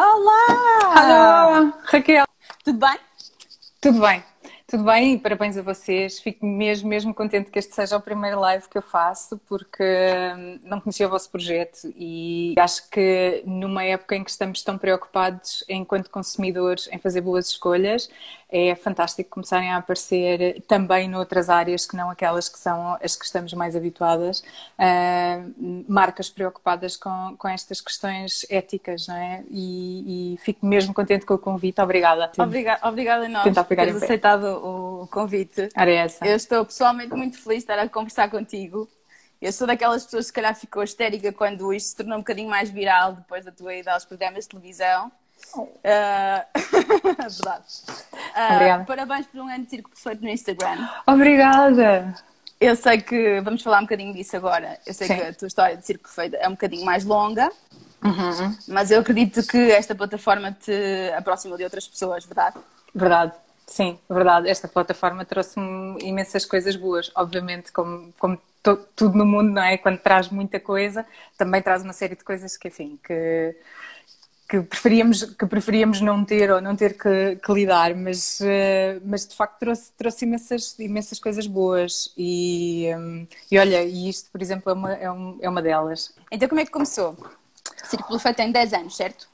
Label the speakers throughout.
Speaker 1: Olá!
Speaker 2: Alô, Raquel.
Speaker 1: Tudo bem?
Speaker 2: Tudo bem? Tudo bem e parabéns a vocês. Fico mesmo, mesmo contente que este seja o primeiro live que eu faço, porque hum, não conhecia o vosso projeto e acho que numa época em que estamos tão preocupados, enquanto consumidores, em fazer boas escolhas, é fantástico começarem a aparecer também noutras áreas que não aquelas que são as que estamos mais habituadas, uh, marcas preocupadas com, com estas questões éticas, não é? E, e, fico mesmo contente com o convite. Obrigada.
Speaker 1: Obrigada, obrigada a nós por teres aceitado o convite.
Speaker 2: Era essa.
Speaker 1: Eu estou pessoalmente muito feliz de estar a conversar contigo. Eu sou daquelas pessoas que se calhar ficou histérica quando isto se tornou um bocadinho mais viral depois da tua ida aos programas de televisão. Uh... Verdade. Uh, parabéns por um ano de circo perfeito no Instagram.
Speaker 2: Obrigada!
Speaker 1: Eu sei que vamos falar um bocadinho disso agora. Eu sei Sim. que a tua história de circo perfeito é um bocadinho mais longa, uhum. mas eu acredito que esta plataforma te aproxima de outras pessoas, verdade?
Speaker 2: Verdade. Sim, verdade. Esta plataforma trouxe-me imensas coisas boas. Obviamente, como, como tudo no mundo, não é? Quando traz muita coisa, também traz uma série de coisas que, enfim, que que preferíamos, que preferíamos não ter ou não ter que, que lidar, mas, uh, mas de facto trouxe, trouxe imensas, imensas coisas boas e, um, e olha, e isto, por exemplo, é uma, é, um, é uma delas.
Speaker 1: Então como é que começou? Círculo Feito tem 10 anos, certo?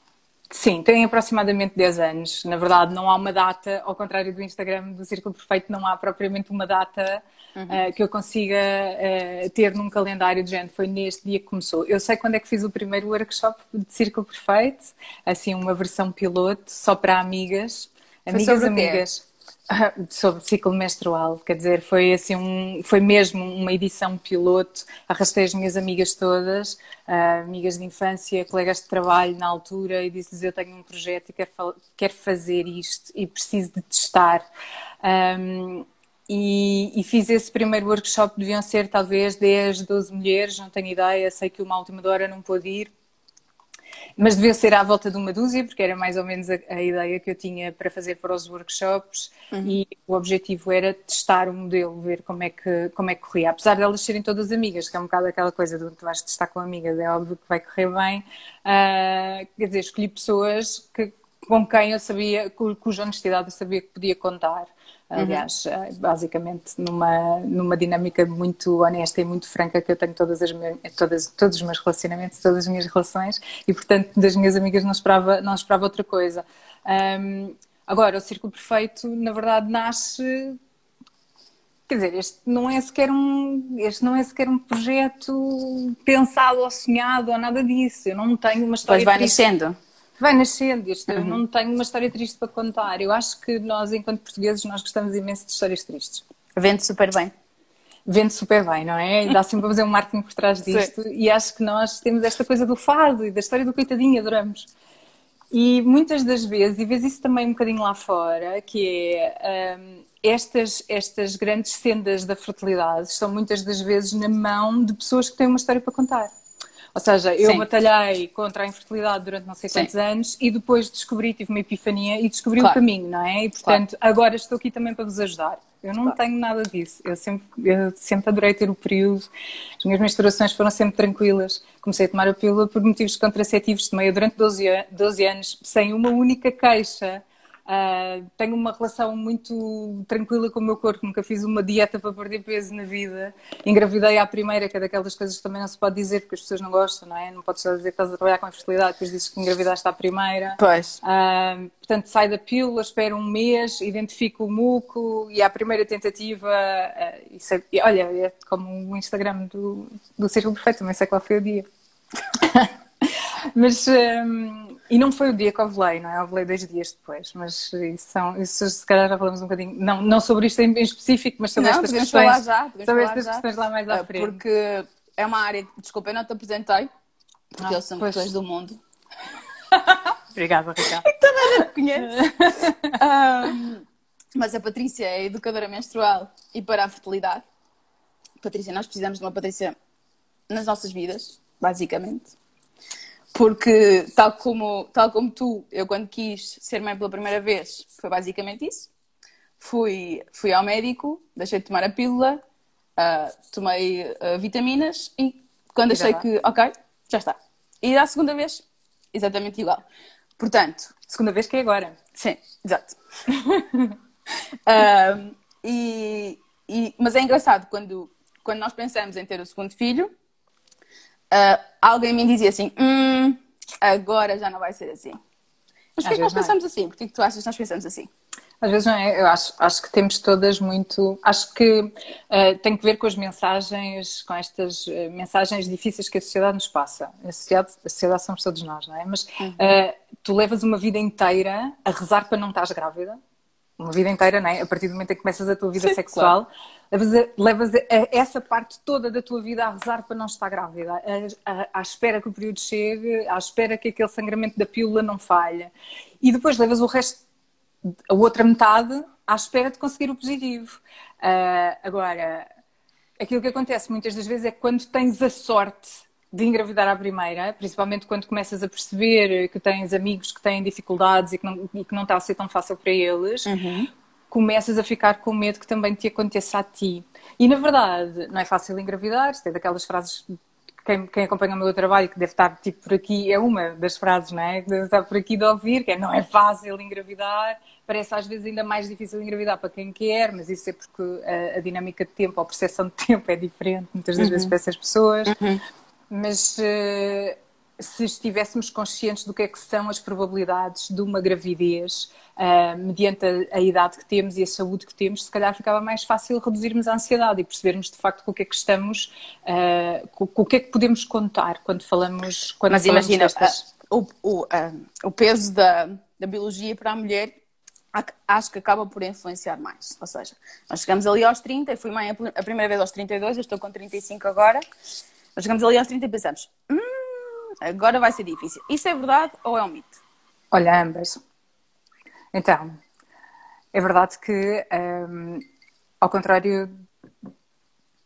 Speaker 2: Sim, tem aproximadamente 10 anos. Na verdade, não há uma data, ao contrário do Instagram do Círculo Perfeito, não há propriamente uma data uhum. uh, que eu consiga uh, ter num calendário de gente. Foi neste dia que começou. Eu sei quando é que fiz o primeiro workshop de Círculo Perfeito, assim, uma versão piloto, só para amigas. Amigas, amigas. Sobre ciclo menstrual, quer dizer, foi assim um, foi mesmo uma edição piloto. Arrastei as minhas amigas todas, uh, amigas de infância, colegas de trabalho na altura, e disse-lhes: Eu tenho um projeto e quero, quero fazer isto e preciso de testar. Um, e, e, fiz esse primeiro workshop, deviam ser talvez 10, 12 mulheres, não tenho ideia, sei que uma última hora não pôde ir, mas devia ser à volta de uma dúzia, porque era mais ou menos a, a ideia que eu tinha para fazer para os workshops uhum. e o objetivo era testar o modelo, ver como é, que, como é que corria. Apesar de elas serem todas amigas, que é um bocado aquela coisa de tu vais testar com amigas, é óbvio que vai correr bem. Uh, quer dizer, escolhi pessoas que, com quem eu sabia, cuja honestidade eu sabia que podia contar. Uhum. Aliás, uhum. basicamente numa, numa dinâmica muito honesta e muito franca que eu tenho todas as todas, todos os meus relacionamentos, todas as minhas relações e, portanto, das minhas amigas não esperava, não esperava outra coisa. Um, agora, o Círculo Perfeito, na verdade, nasce Quer dizer, este não é sequer um, este não é sequer um projeto pensado ou sonhado ou nada disso. Eu não tenho uma história.
Speaker 1: Pois vai nascendo
Speaker 2: vai nascendo. Isto, uhum. Eu não tenho uma história triste para contar. Eu acho que nós, enquanto portugueses, nós gostamos imenso de histórias tristes.
Speaker 1: Vende super bem.
Speaker 2: Vende super bem, não é? E dá sempre para fazer um marketing por trás disto. Sim. E acho que nós temos esta coisa do fado e da história do coitadinho, adoramos. E muitas das vezes, e vês isso também um bocadinho lá fora, que é um, estas, estas grandes sendas da fertilidade estão muitas das vezes na mão de pessoas que têm uma história para contar. Ou seja, eu Sim. batalhei contra a infertilidade durante não sei quantos Sim. anos e depois descobri, tive uma epifania e descobri claro. o caminho, não é? E portanto, claro. agora estou aqui também para vos ajudar. Eu não claro. tenho nada disso. Eu sempre, eu sempre adorei ter o período. As minhas menstruações foram sempre tranquilas. Comecei a tomar a pílula por motivos contraceptivos. Tomei durante 12, 12 anos sem uma única queixa. Uh, tenho uma relação muito tranquila com o meu corpo, nunca fiz uma dieta para perder peso na vida. Engravidei à primeira, que é daquelas coisas que também não se pode dizer porque as pessoas não gostam, não é? Não podes só dizer que estás a trabalhar com a fertilidade, depois dizes que engravidaste à primeira.
Speaker 1: Pois.
Speaker 2: Uh, portanto, sai da pílula, espero um mês, identifico o muco e à primeira tentativa, uh, isso é, olha, é como o Instagram do, do Círculo Perfeito, também sei qual foi o dia. Mas. Um, e não foi o dia que ovulei, não é? Ovulei dois dias depois, mas isso, são, isso se calhar já falamos um bocadinho, não, não sobre isto em específico, mas sobre
Speaker 1: não,
Speaker 2: estas questões.
Speaker 1: Falar já,
Speaker 2: sobre falar estas já. questões lá mais à
Speaker 1: frente. Porque é uma área, desculpa, eu não te apresentei, porque ah, eles são pessoas do mundo.
Speaker 2: Obrigada, Ricardo.
Speaker 1: Toda a conhece. um, mas a Patrícia é educadora menstrual e para a fertilidade. Patrícia, nós precisamos de uma Patrícia nas nossas vidas, basicamente porque, tal como, tal como tu, eu quando quis ser mãe pela primeira vez, foi basicamente isso. Fui, fui ao médico, deixei de tomar a pílula, uh, tomei uh, vitaminas e quando achei que, ok, já está. E da segunda vez, exatamente igual. Portanto.
Speaker 2: Segunda vez que é agora.
Speaker 1: Sim, exato. um, e, e, mas é engraçado quando, quando nós pensamos em ter o segundo filho, uh, alguém me dizia assim: hum, agora já não vai ser assim. Mas porquê que nós é. pensamos assim? Porquê que tu achas que nós pensamos assim?
Speaker 2: Às vezes não é, eu acho, acho que temos todas muito. Acho que uh, tem que ver com as mensagens, com estas uh, mensagens difíceis que a sociedade nos passa. A sociedade, a sociedade somos todos nós, não é? Mas uh, tu levas uma vida inteira a rezar para não estás grávida, uma vida inteira, não é? A partir do momento em que começas a tua vida Sim, sexual, claro. Levas, levas essa parte toda da tua vida a rezar para não estar grávida, à espera que o período chegue, à espera que aquele sangramento da pílula não falhe. E depois levas o resto a outra metade à espera de conseguir o positivo. Uh, agora, aquilo que acontece muitas das vezes é que quando tens a sorte de engravidar à primeira, principalmente quando começas a perceber que tens amigos que têm dificuldades e que não, e que não está a ser tão fácil para eles, uhum. Começas a ficar com medo que também te aconteça a ti. E na verdade, não é fácil engravidar, tem daquelas frases quem, quem, acompanha o meu trabalho, que deve estar tipo por aqui, é uma das frases, não é? Que deve estar por aqui de ouvir, que é não é fácil engravidar, parece às vezes ainda mais difícil engravidar para quem quer, mas isso é porque a, a dinâmica de tempo, a percepção de tempo é diferente muitas das uhum. vezes para essas pessoas. Uhum. Mas uh, se estivéssemos conscientes do que é que são as probabilidades de uma gravidez, uh, mediante a, a, idade que temos e a saúde que temos, se calhar ficava mais fácil reduzirmos a ansiedade e percebermos de facto com o que é que estamos, uh, com, com, o que é que podemos contar quando falamos. Quando
Speaker 1: Mas
Speaker 2: falamos
Speaker 1: imagina, destas... o, o, o peso da, da biologia para a mulher acho que acaba por influenciar mais. Ou seja, nós chegamos ali aos 30, eu fui mãe a primeira vez aos 32, eu estou com 35 agora. Nós chegamos ali aos 30 e pensamos, hum, agora vai ser difícil. Isso é verdade ou é um mito?
Speaker 2: Olha, ambas. Então, é verdade que, um, ao contrário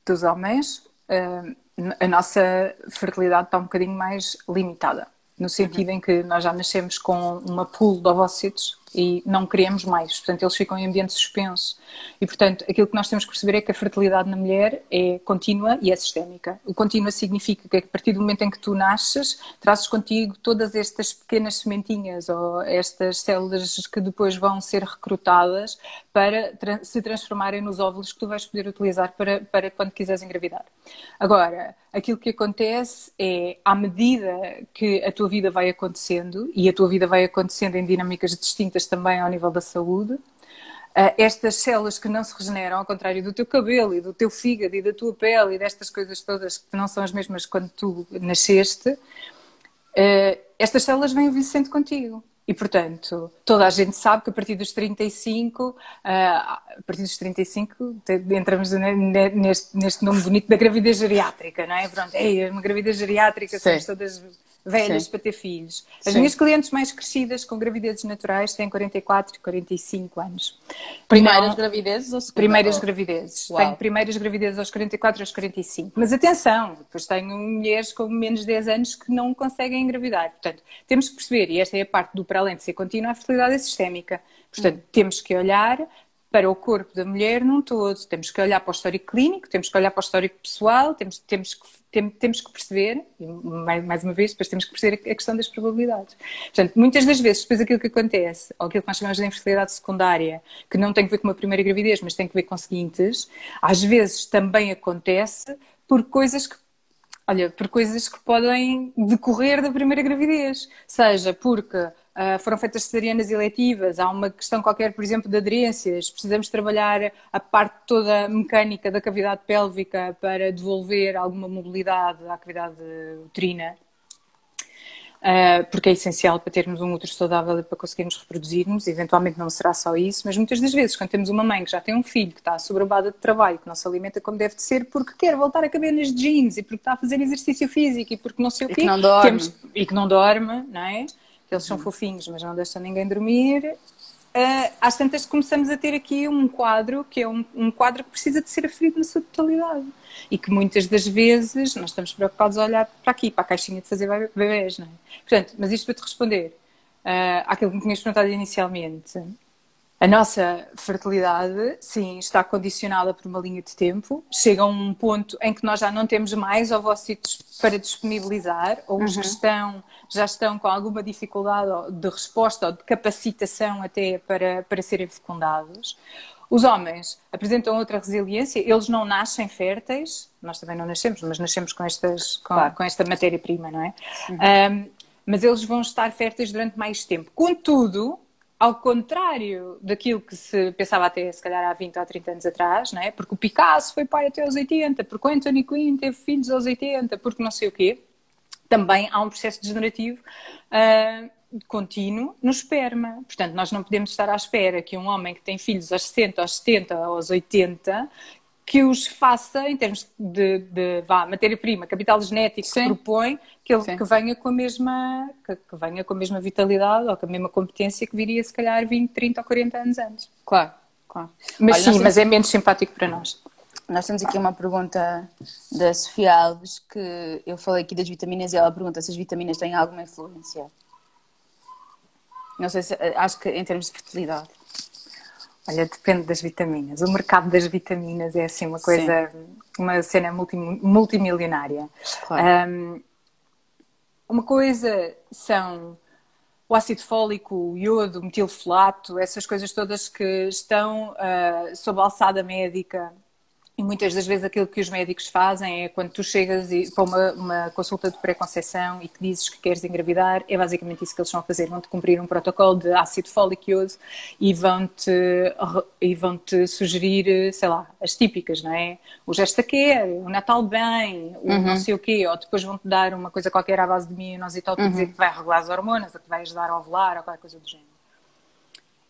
Speaker 2: dos homens, um, a nossa fertilidade está um bocadinho mais limitada. No sentido uhum. em que nós já nascemos com uma pool de ovócitos e não queremos mais. Portanto, eles ficam em ambiente suspenso. E, portanto, aquilo que nós temos que perceber é que a fertilidade na mulher é contínua e é sistémica. O contínua significa que a partir do momento em que tu nasces, trazes contigo todas estas pequenas sementinhas ou estas células que depois vão ser recrutadas para se transformarem nos óvulos que tu vais poder utilizar para, para quando quiseres engravidar. Agora, aquilo que acontece é, à medida que a tua vida vai acontecendo, e a tua vida vai acontecendo em dinâmicas distintas também ao nível da saúde, eh, estas células que não se regeneram, ao contrário do teu cabelo e do teu fígado e da tua pele e destas coisas todas que não são as mesmas quando tu nasceste, eh, estas células vêm envelhecendo contigo. E, portanto, toda a gente sabe que a partir dos 35, ah, a partir dos 35, entramos neste, neste nome bonito da gravidez geriátrica, não é? Pronto, é uma gravidez geriátrica, somos todas velhas Sim. para ter filhos. As Sim. minhas clientes mais crescidas com gravidezes naturais têm 44 e 45 anos.
Speaker 1: Primeiras gravidezes ou
Speaker 2: Primeiras gravidezes. Uau. Tenho primeiras gravidezes aos 44 e aos 45. Mas atenção, depois tenho mulheres com menos de 10 anos que não conseguem engravidar. Portanto, temos que perceber, e esta é a parte do para além de ser contínua, a fertilidade é sistémica. Portanto, hum. temos que olhar para o corpo da mulher num todo. Temos que olhar para o histórico clínico, temos que olhar para o histórico pessoal, temos, temos que tem, temos que perceber, mais, mais uma vez, depois temos que perceber a, a questão das probabilidades. Portanto, muitas das vezes, depois aquilo que acontece, ou aquilo que nós chamamos de infertilidade secundária, que não tem que ver com uma primeira gravidez, mas tem que ver com seguintes, às vezes também acontece por coisas que olha, por coisas que podem decorrer da primeira gravidez. Seja porque foram feitas cesarianas eletivas, há uma questão qualquer, por exemplo, de aderências, precisamos trabalhar a parte toda mecânica da cavidade pélvica para devolver alguma mobilidade à cavidade uterina, uh, porque é essencial para termos um útero saudável e para conseguirmos reproduzirmos, eventualmente não será só isso, mas muitas das vezes, quando temos uma mãe que já tem um filho que está sobrabada de trabalho, que não se alimenta como deve de ser, porque quer voltar a caber nas jeans e porque está a fazer exercício físico e porque não sei o quê,
Speaker 1: e que não dorme, temos,
Speaker 2: e que não dorme, não é? Eles são fofinhos, mas não deixam ninguém dormir. Uh, às tantas começamos a ter aqui um quadro que é um, um, quadro que precisa de ser aferido na sua totalidade e que muitas das vezes nós estamos preocupados a olhar para aqui, para a caixinha de fazer bebês, não é? Portanto, mas isto para te responder uh, àquilo que me tinhas perguntado inicialmente, A nossa fertilidade, sim, está condicionada por uma linha de tempo. Chega a um ponto em que nós já não temos mais ovócitos para disponibilizar, ou os que uhum. estão, já estão com alguma dificuldade de resposta ou de capacitação até para, para serem fecundados. Os homens apresentam outra resiliência, eles não nascem férteis, nós também não nascemos, mas nascemos com, estas, com, claro. com esta matéria-prima, não é? Uhum. Um, mas eles vão estar férteis durante mais tempo. Contudo, ao contrário daquilo que se pensava até, se calhar, há 20 ou 30 anos atrás, não é? porque o Picasso foi pai até aos 80, porque o Anthony Quinn teve filhos aos 80, porque não sei o quê, também há um processo degenerativo uh, contínuo no esperma. Portanto, nós não podemos estar à espera que um homem que tem filhos aos 60, aos 70, aos 80, que os faça, em termos de, de matéria-prima, capital genético Sim. que propõe, que ele que venha com a mesma que, que, venha com a mesma vitalidade ou com a mesma competência que viria se calhar 20, 30 ou 40 anos antes.
Speaker 1: Claro, claro.
Speaker 2: Mas Olha, sim, temos... mas é menos simpático para nós.
Speaker 1: Nós temos aqui uma pergunta da Sofia Alves que eu falei aqui das vitaminas e ela pergunta se as vitaminas têm alguma influência. Não sei se acho que em termos de fertilidade.
Speaker 2: Olha, depende das vitaminas. O mercado das vitaminas é assim uma coisa, Sim. uma cena multi, multimilionária. Claro. Um, uma coisa são o ácido fólico, o iodo, o metilfolato, essas coisas todas que estão uh, sob alçada médica e muitas das vezes aquilo que os médicos fazem é quando tu chegas para uma, uma consulta de pré-conceição e que dizes que queres engravidar, é basicamente isso que eles vão fazer. Vão-te cumprir um protocolo de ácido fólico e vão-te e vão-te sugerir, sei lá, as típicas, não é? O Gesta Care, o Natal Bem, o uhum. não sei o quê, ou depois vão-te dar uma coisa qualquer à base de mionositol para uhum. dizer que vai regular as hormonas, ou que vai ajudar a ovular, ou qualquer coisa do género.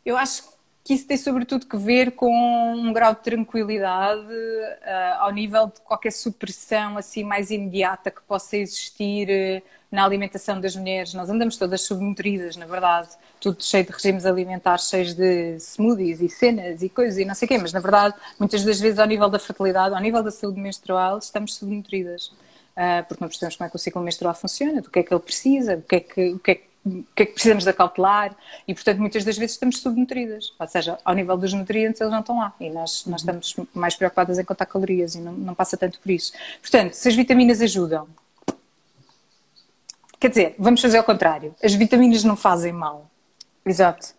Speaker 2: Eu acho que que isso tem sobretudo que ver com um grau de tranquilidade uh, ao nível de qualquer supressão assim mais imediata que possa existir uh, na alimentação das mulheres. Nós andamos todas subnutridas, na verdade, tudo cheio de regimes alimentares, cheios de smoothies e cenas e coisas e não sei o quê, mas na verdade, muitas das vezes ao nível da fertilidade, ao nível da saúde menstrual, estamos subnutridas. Uh, porque não percebemos como é que o ciclo menstrual funciona, do que é que ele precisa, o que é que, o que, é que o que é que precisamos de acautelar e, portanto, muitas das vezes estamos subnutridas. Ou seja, ao nível dos nutrientes eles não estão lá e nós, nós uhum. estamos mais preocupadas em contar calorias e não, não passa tanto por isso. Portanto, se as vitaminas ajudam, quer dizer, vamos fazer ao contrário, as vitaminas não fazem mal.
Speaker 1: Exato.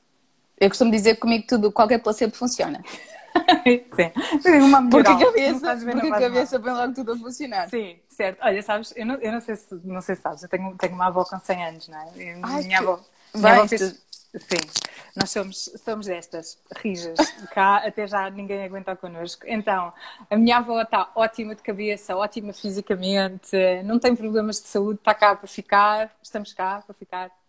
Speaker 1: Eu costumo dizer que comigo tudo, qualquer placebo funciona.
Speaker 2: Sim. Uma
Speaker 1: porque a cabeça, porque a cabeça põe logo tudo a funcionar.
Speaker 2: Sim, certo. Olha, sabes, eu não, eu não, sei, se, não sei se sabes, eu tenho, tenho uma avó com 100 anos, não é? Ai, minha que... avó, minha avó fez... Sim, nós somos, somos destas, rijas. Cá até já ninguém aguenta connosco. Então, a minha avó está ótima de cabeça, ótima fisicamente, não tem problemas de saúde, está cá para ficar, estamos cá para ficar.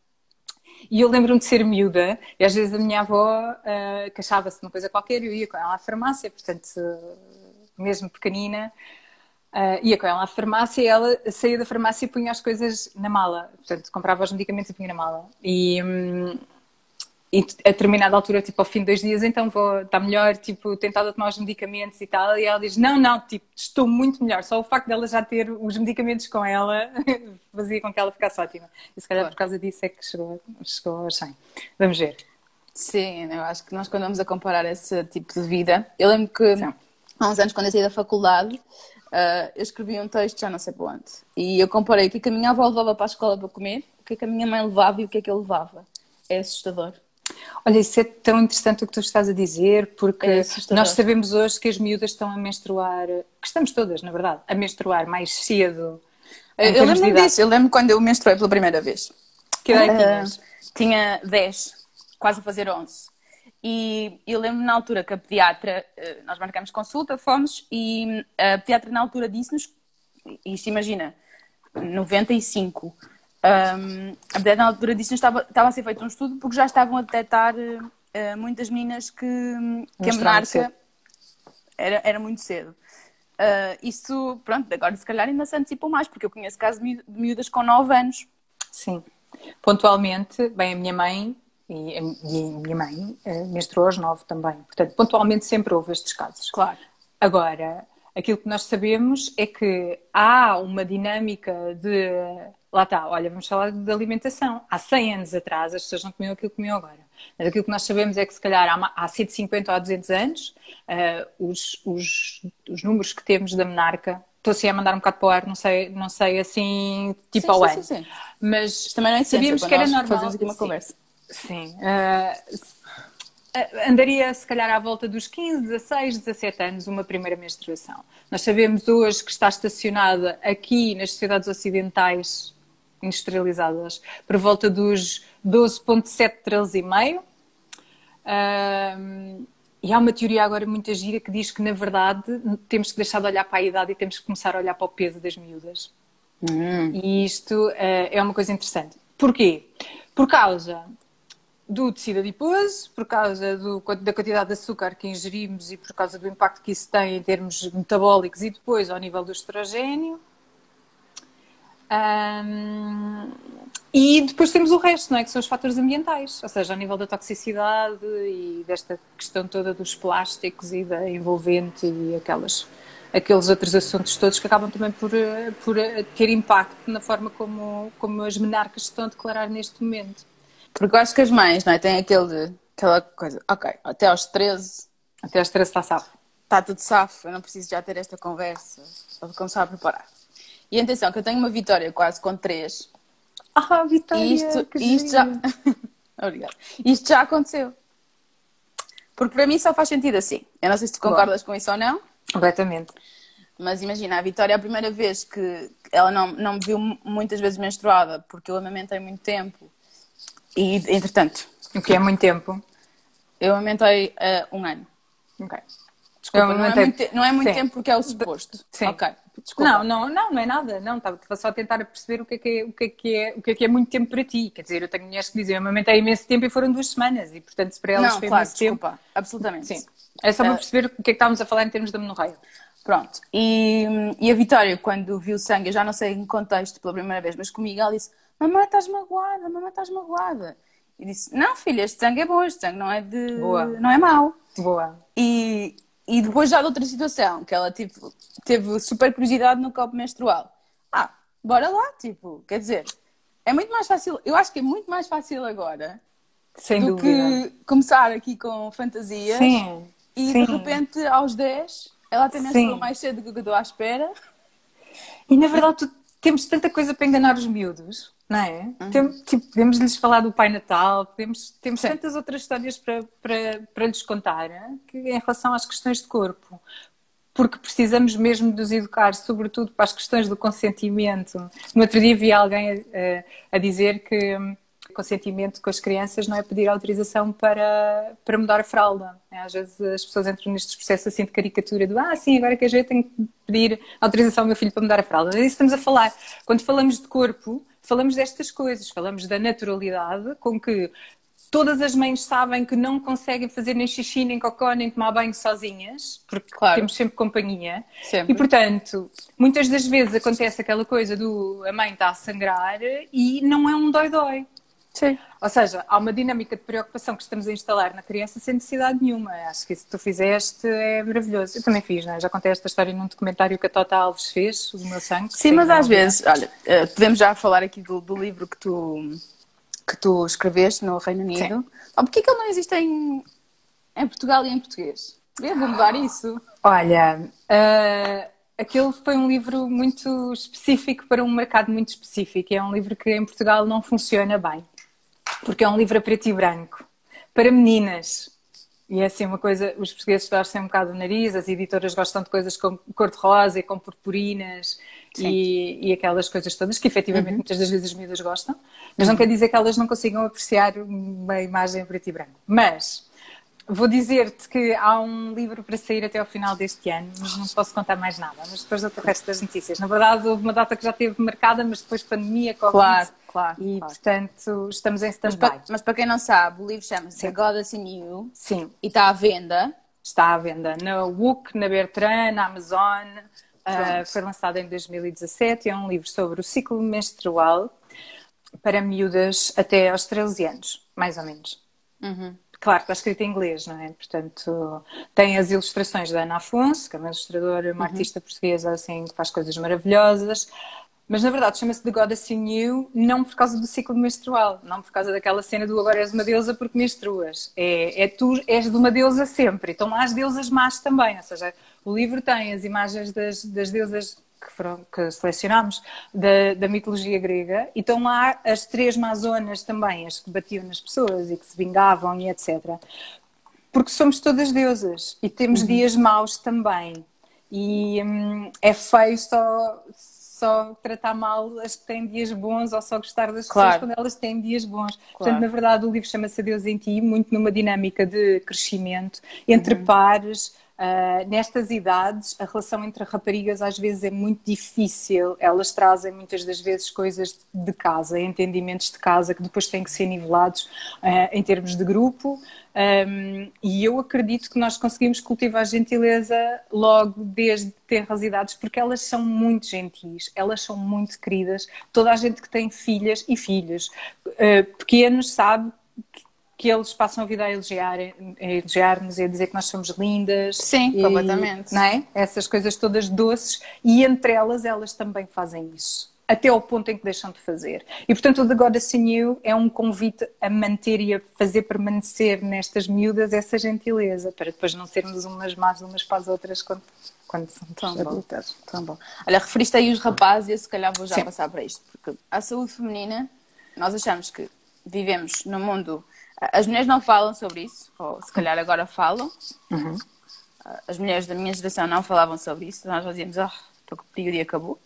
Speaker 2: E eu lembro-me de ser miúda, e às vezes a minha avó uh, queixava-se de uma coisa qualquer, eu ia com ela à farmácia, portanto, mesmo pequenina, uh, ia com ela à farmácia e ela saía da farmácia e punha as coisas na mala. Portanto, comprava os medicamentos e punha na mala. E, um, e a determinada altura, tipo, ao fim de dois dias, então vou, está melhor, tipo, tentada a tomar os medicamentos e tal. E ela diz: Não, não, tipo, estou muito melhor. Só o facto dela já ter os medicamentos com ela fazia com que ela ficasse ótima. E se calhar claro. por causa disso é que chegou, chegou aos 100. Vamos ver.
Speaker 1: Sim, eu acho que nós, quando vamos a comparar esse tipo de vida, eu lembro que Sim. há uns anos, quando eu saí da faculdade, uh, eu escrevi um texto, já não sei para onde, e eu comparei o que, é que a minha avó levava para a escola para comer, o que, é que a minha mãe levava e o que é que eu levava. É assustador.
Speaker 2: Olha, isso é tão interessante o que tu estás a dizer, porque é nós sabemos hoje que as miúdas estão a menstruar, que estamos todas, na verdade, a menstruar mais cedo.
Speaker 1: Eu lembro disso, eu lembro quando eu menstruei pela primeira vez.
Speaker 2: Que idade uh, tinhas?
Speaker 1: Tinha 10, quase a fazer 11. E eu lembro na altura que a pediatra, eh, nós marcamos consulta, fomos, e a pediatra na altura disse-nos, isto imagina, 95, um, na altura disso estava, estava a ser feito um estudo porque já estavam a detectar uh, muitas minas que, que a menarca era, era muito cedo. Uh, isso, pronto, agora se calhar ainda se antecipou mais, porque eu conheço casos de miúdas com 9 anos.
Speaker 2: Sim. Pontualmente, bem, a minha mãe e a minha mãe uh, menstruou aos 9 também. Portanto, pontualmente sempre houve estes casos.
Speaker 1: Claro.
Speaker 2: Agora, aquilo que nós sabemos é que há uma dinâmica de lá está, olha, vamos falar de alimentação. Há 100 anos atrás as pessoas não comiam aquilo que comiam agora. Mas aquilo que nós sabemos é que se calhar há, há 150 ou há 200 anos, uh, os, os, os números que temos da menarca estou assim a mandar um bocado para o ar, não sei, não sei assim, tipo sim, ao sim, ano. Sim, sim. Mas
Speaker 1: também não é
Speaker 2: sabíamos que era normal.
Speaker 1: Fazemos aqui uma conversa.
Speaker 2: Sim. Uh, andaria se calhar à volta dos 15, 16, 17 anos uma primeira menstruação. Nós sabemos hoje que está estacionada aqui nas sociedades ocidentais industrializadas por volta dos 12.7, 13,5. Um, e há uma teoria agora muito gira que diz que, na verdade, temos que deixar de olhar para a idade e temos que começar a olhar para o peso das miúdas. Hum. E isto uh, é uma coisa interessante. Porquê? Por causa do tecido adiposo, por causa do, da quantidade de açúcar que ingerimos e por causa do impacto que isso tem em termos metabólicos e depois ao nível do estrogênio. Um, e depois temos o resto, não é? Que são os fatores ambientais, ou seja, a nível da toxicidade e desta questão toda dos plásticos e da envolvente e aquelas, aqueles outros assuntos todos que acabam também por, por ter impacto na forma como, como as menarcas estão a declarar neste momento.
Speaker 1: Porque eu acho que as mães, não é? Têm aquele, aquela coisa, ok, até aos 13.
Speaker 2: Até aos 13 está safo.
Speaker 1: Está tudo safo, eu não preciso já ter esta conversa. Vou começar a preparar. E atenção, que eu tenho uma vitória quase com 3
Speaker 2: ah, Vitória!
Speaker 1: E isto, isto já. Obrigada. Isto já aconteceu. Porque para mim só faz sentido assim. Eu não sei se tu concordas Bom. com isso ou não.
Speaker 2: Completamente.
Speaker 1: Mas imagina, a Vitória é a primeira vez que ela não, não me viu muitas vezes menstruada, porque eu amamentei muito tempo. E, entretanto.
Speaker 2: O que é muito tempo?
Speaker 1: Eu amamentei uh, um ano.
Speaker 2: Ok.
Speaker 1: Desculpa, não, é muito, não é muito tempo porque é o suposto.
Speaker 2: Sim. Ok. Desculpa. Não, não, não, não é nada. Não, estava só a tentar perceber o que é que é, o que é, que é, o que é, que é muito tempo para ti. Quer dizer, eu tenho mulheres que dizem, eu amamentei imenso tempo e foram duas semanas. E, portanto, se para elas
Speaker 1: não,
Speaker 2: foi
Speaker 1: claro,
Speaker 2: imenso
Speaker 1: desculpa,
Speaker 2: tempo...
Speaker 1: absolutamente.
Speaker 2: Sim. É só para uh, perceber o que é que estávamos a falar em termos da menorreia.
Speaker 1: Pronto. E, e a Vitória, quando viu sangue, eu já não sei em contexto pela primeira vez, mas comigo ela disse, mamãe estás magoada, mamãe estás magoada. E disse, não filha, este sangue é bom, este sangue não é de...
Speaker 2: Boa.
Speaker 1: não é mau.
Speaker 2: Boa.
Speaker 1: E, e depois já de outra situação, que ela tipo, teve super curiosidade no copo menstrual. Ah, bora lá, tipo, quer dizer, é muito mais fácil, eu acho que é muito mais fácil agora
Speaker 2: Sem
Speaker 1: do
Speaker 2: dúvida.
Speaker 1: que começar aqui com fantasias
Speaker 2: sim,
Speaker 1: e
Speaker 2: sim.
Speaker 1: de repente aos 10 ela até menstruou mais cedo do que eu estou à espera.
Speaker 2: E na verdade tu, temos tanta coisa para enganar os miúdos não é? Uhum. Tem, tipo, podemos lhes falar do Pai Natal, temos, temos tantas outras histórias para, para, para lhes contar que, em relação às questões de corpo. Porque precisamos mesmo de os educar, sobretudo para as questões do consentimento. No outro dia vi alguém a, a dizer que hum, consentimento com as crianças não é pedir autorização para, para mudar a fralda. É, às vezes as pessoas entram nestes processos assim de caricatura do ah, sim, agora que a gente tem que pedir autorização ao meu filho para mudar a fralda. É isso estamos a falar. Quando falamos de corpo, falamos destas coisas, falamos da naturalidade com que todas as mães sabem que não conseguem fazer nem xixi, nem cocó, nem tomar banho sozinhas, porque claro. temos sempre companhia.
Speaker 1: Sempre.
Speaker 2: E, portanto, muitas das vezes acontece aquela coisa do a mãe está a sangrar e não é um dói-dói.
Speaker 1: Sim.
Speaker 2: Ou seja, há uma dinâmica de preocupação que estamos a instalar na criança sem necessidade nenhuma. Acho que isso que tu fizeste é maravilhoso. Eu também fiz, não é? Já contei esta história num documentário que a Tota Alves fez, o meu sangue.
Speaker 1: Sim, mas às vezes, olha, eh, podemos já falar aqui do, do, livro que tu, que tu escreveste no Reino Unido. Oh, Porquê que ele não existe em, em Portugal e em português? Devo mudar isso.
Speaker 2: Olha, uh, aquele foi um livro muito específico para um mercado muito específico. É um livro que em Portugal não funciona bem porque é um livro a preto e branco, para meninas. E é assim uma coisa, os portugueses torcem um bocado o nariz, as editoras gostam de coisas com cor-de-rosa e com purpurinas e, e, aquelas coisas todas que efetivamente uhum. muitas das vezes as miúdas gostam, mas uhum. não quer dizer que elas não consigam apreciar uma imagem a preto e branco. Mas Vou dizer-te que há um livro para sair até ao final deste ano, mas não posso contar mais nada. Mas depois dou-te o resto das notícias. Na verdade, houve uma data que já esteve marcada, mas depois pandemia, Covid.
Speaker 1: Claro, claro.
Speaker 2: E,
Speaker 1: claro.
Speaker 2: portanto, estamos em stand-by.
Speaker 1: Mas, para, mas para quem não sabe, o livro chama-se The Goddess in You.
Speaker 2: Sim.
Speaker 1: E está à venda.
Speaker 2: Está à venda na WUC, na Bertrand, na Amazon. Uh, foi lançado em 2017. É um livro sobre o ciclo menstrual para miúdas até aos 13 anos, mais ou menos.
Speaker 1: Uhum.
Speaker 2: Claro, está escrito em inglês, não é? Portanto, tem as ilustrações da Ana Afonso, que é uma ilustradora, uma uhum. artista portuguesa assim, que faz coisas maravilhosas, Mas na verdade chama-se The Goddess in You não por causa do ciclo menstrual, não por causa daquela cena do agora és uma deusa porque menstruas. É, é tu és de uma deusa sempre. Então há as deusas más também. Ou seja, o livro tem as imagens das, das deusas que, foram, que selecionámos da, da, mitologia grega e estão lá as três mazonas também, as que batiam nas pessoas e que se vingavam e etc. Porque somos todas deusas e temos uhum. dias maus também. E hum, é feio só só tratar mal as que têm dias bons ou só gostar das claro. pessoas quando elas têm dias bons. Claro. Portanto, na verdade, o livro chama-se Deus em Ti, muito numa dinâmica de crescimento entre uhum. pares. Uh, nestas idades, a relação entre raparigas às vezes é muito difícil. Elas trazem muitas das vezes coisas de casa, entendimentos de casa que depois têm que ser nivelados uh, em termos de grupo. Um, e eu acredito que nós conseguimos cultivar gentileza logo desde tenras idades, porque elas são muito gentis, elas são muito queridas. Toda a gente que tem filhas e filhos uh, pequenos sabe que, que, eles passam a vida a elogiar-nos elogiar e a dizer que nós somos lindas.
Speaker 1: Sim, e, completamente.
Speaker 2: Não é? Essas coisas todas doces, e entre elas, elas também fazem isso até ao ponto em que deixam de fazer. E portanto o The Goddess in You é um convite a manter e a fazer permanecer nestas miúdas essa gentileza, para depois não sermos umas más umas para as outras quando, quando são tão adultas.
Speaker 1: Tão bom. Olha, referiste aí os rapazes e eu se calhar vou já Sim. passar para isto, porque a saúde feminina, nós achamos que vivemos no mundo. As mulheres não falam sobre isso, ou se calhar agora falam. Uhum. As mulheres da minha geração não falavam sobre isso, nós dizíamos, ah, oh, o período e acabou.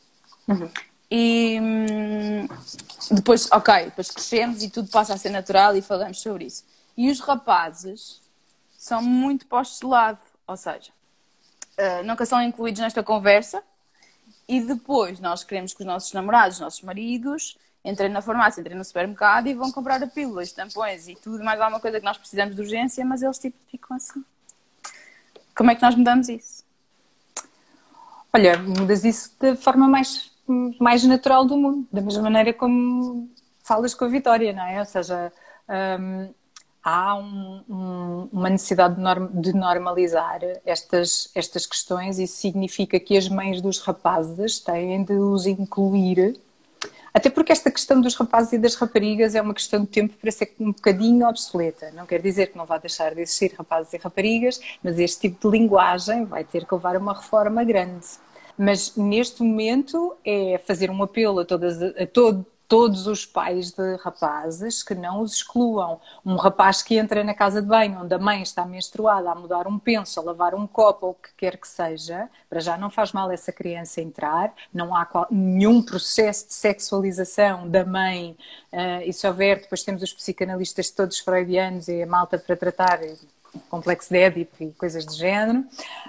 Speaker 1: Uhum. E hum, depois, ok, depois crescemos e tudo passa a ser natural e falamos sobre isso. E os rapazes são muito postos de lado, ou seja, uh, nunca são incluídos nesta conversa e depois nós queremos que os nossos namorados, os nossos maridos, entrem na farmácia, entrem no supermercado e vão comprar a pílula, os tampões e tudo mais alguma coisa que nós precisamos de urgência, mas eles tipo ficam assim. Como é que nós mudamos isso?
Speaker 2: Olha, mudas isso de forma mais mais natural do mundo, da mesma maneira como falas com a Vitória, não é? Ou seja, um, há um, um, uma necessidade de, norm, de, normalizar estas, estas questões. Isso significa que as mães dos rapazes têm de os incluir. Até porque esta questão dos rapazes e das raparigas é uma questão de tempo para ser um bocadinho obsoleta. Não quer dizer que não vá deixar de existir rapazes e raparigas, mas este tipo de linguagem vai ter que levar a uma reforma grande. Mas neste momento é fazer um apelo a, todas, a todo, todos os pais de rapazes que não os excluam. Um rapaz que entra na casa de banho onde a mãe está menstruada a mudar um penso, a lavar um copo ou o que quer que seja, para já não faz mal essa criança entrar, não há qual, nenhum processo de sexualização da mãe. Uh, e se houver, depois temos os psicanalistas todos freudianos e a malta para tratar complexo de Édipo e coisas do género.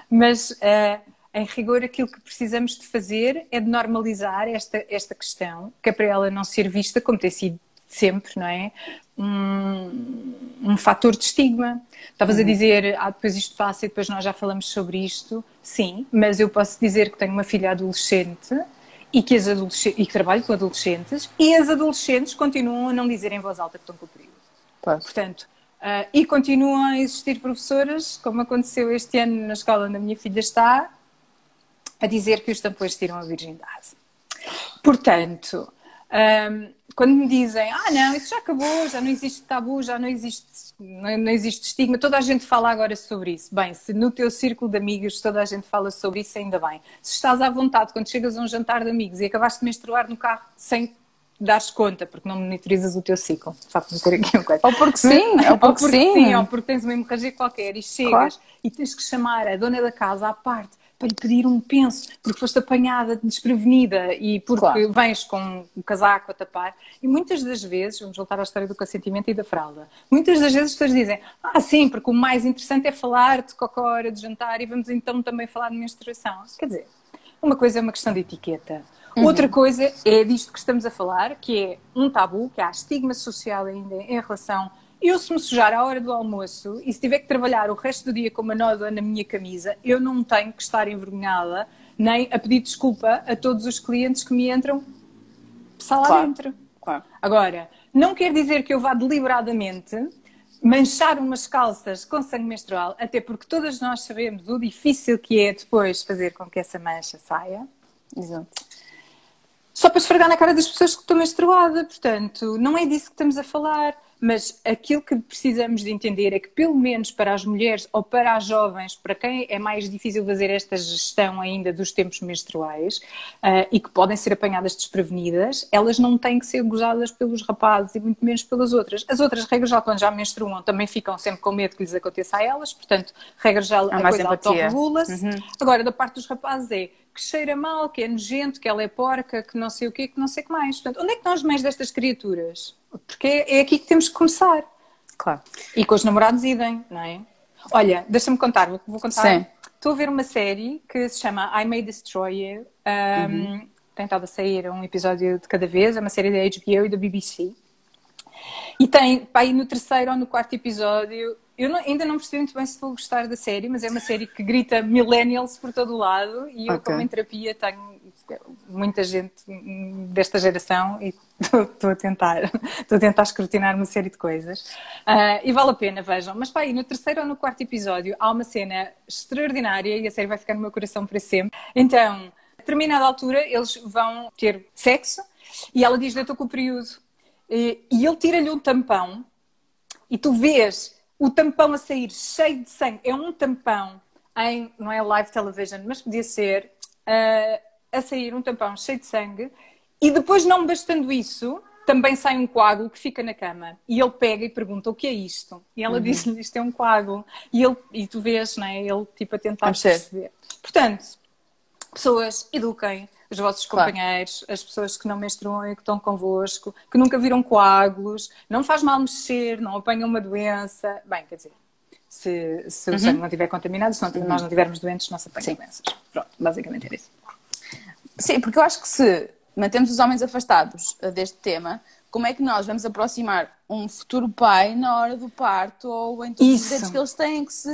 Speaker 2: Mas. Uh, em rigor, aquilo que precisamos de fazer é de normalizar esta, esta questão, que é para ela não ser vista, como tem sido sempre, não é? Um, um fator de estigma. Estavas uhum. a dizer, ah, depois isto passa e depois nós já falamos sobre isto. Sim, mas eu posso dizer que tenho uma filha adolescente e que, as adolescentes, e que trabalho com adolescentes e as adolescentes continuam a não dizer em voz alta que estão com o período. Portanto, uh, e continuam a existir professoras, como aconteceu este ano na escola onde a minha filha está, a dizer que os tampões tiram a virgindade. Portanto, um, quando me dizem, ah não, isso já acabou, já não existe tabu, já não existe, não, não, existe estigma, toda a gente fala agora sobre isso. Bem, se no teu círculo de amigos toda a gente fala sobre isso, ainda bem. Se estás à vontade quando chegas a um jantar de amigos e acabaste de menstruar no carro sem dares conta, porque não monitorizas o teu ciclo, só para meter aqui um coisa.
Speaker 1: Ou porque sim, ou porque, ou porque sim. sim.
Speaker 2: Ou porque tens uma hemorragia qualquer e chegas claro. e tens que chamar a dona da casa à parte para lhe pedir um penso, porque foste apanhada desprevenida e porque claro. vens com o casaco a tapar. E muitas das vezes, vamos voltar à história do consentimento e da fralda, muitas das vezes as pessoas dizem, ah sim, porque o mais interessante é falar de qualquer hora de jantar e vamos então também falar de menstruação. Quer dizer, uma coisa é uma questão de etiqueta. Uhum. Outra coisa é disto que estamos a falar, que é um tabu, que há estigma social ainda em relação eu, se me sujar à hora do almoço e se tiver que trabalhar o resto do dia com uma nódoa na minha camisa, eu não tenho que estar envergonhada nem a pedir desculpa a todos os clientes que me entram sala claro, dentro. Claro. Agora, não quer dizer que eu vá deliberadamente manchar umas calças com sangue menstrual, até porque todas nós sabemos o difícil que é depois fazer com que essa mancha saia.
Speaker 1: Exato.
Speaker 2: só para esfregar na cara das pessoas que estão menstruada. Portanto, não é disso que estamos a falar. Mas aquilo que precisamos de entender é que, pelo menos para as mulheres ou para as jovens, para quem é mais difícil fazer esta gestão ainda dos tempos menstruais uh, e que podem ser apanhadas desprevenidas, elas não têm que ser gozadas pelos rapazes e muito menos pelas outras. As outras, regras já, quando já menstruam, também ficam sempre com medo que lhes aconteça a elas, portanto, regra já, a coisa autorregula-se. Uhum. Agora, da parte dos rapazes é que cheira mal, que é nojento, que ela é porca, que não sei o quê, que não sei o que mais. Portanto, onde é que estão as mães destas criaturas? Porque é, é aqui que temos que começar.
Speaker 1: Claro.
Speaker 2: E com os namorados idem, não é? Olha, deixa-me contar, vou, vou contar. Sim. Estou a ver uma série que se chama I May Destroy You. Um, uhum. Tem estado a sair um episódio de cada vez, é uma série da HBO e da BBC. E tem, aí no terceiro ou no quarto episódio, eu não, ainda não percebi muito bem se vou gostar da série, mas é uma série que grita millennials por todo o lado e eu, okay. como em terapia, tenho muita gente desta geração e estou a tentar, estou a tentar escrutinar uma série de coisas. Uh, e vale a pena, vejam. Mas pá, aí no terceiro ou no quarto episódio há uma cena extraordinária e a série vai ficar no meu coração para sempre. Então, a determinada altura, eles vão ter sexo e ela diz: Eu estou com o período. E, e ele tira-lhe um tampão e tu vês o tampão a sair cheio de sangue. É um tampão em, não é live television, mas podia ser, uh, a sair um tampão cheio de sangue. E depois, não bastando isso, também sai um coágulo que fica na cama. E ele pega e pergunta o que é isto? E ela uhum. diz-lhe isto é um coágulo. E, ele, e tu vês, não é? Ele tipo a tentar perceber. Portanto, pessoas, eduquem os vossos companheiros, claro. as pessoas que não menstruam e que estão convosco, que nunca viram coágulos, não faz mal mexer, não apanham uma doença. Bem, quer dizer, se, se uhum. o sangue não estiver contaminado, se não, uhum. nós não estivermos doentes, não se apanham doenças. Pronto, basicamente é isso.
Speaker 1: Sim, porque eu acho que se mantemos os homens afastados eh, deste tema, como é que nós vamos aproximar um futuro pai na hora do parto ou em todos os direitos que eles têm que se,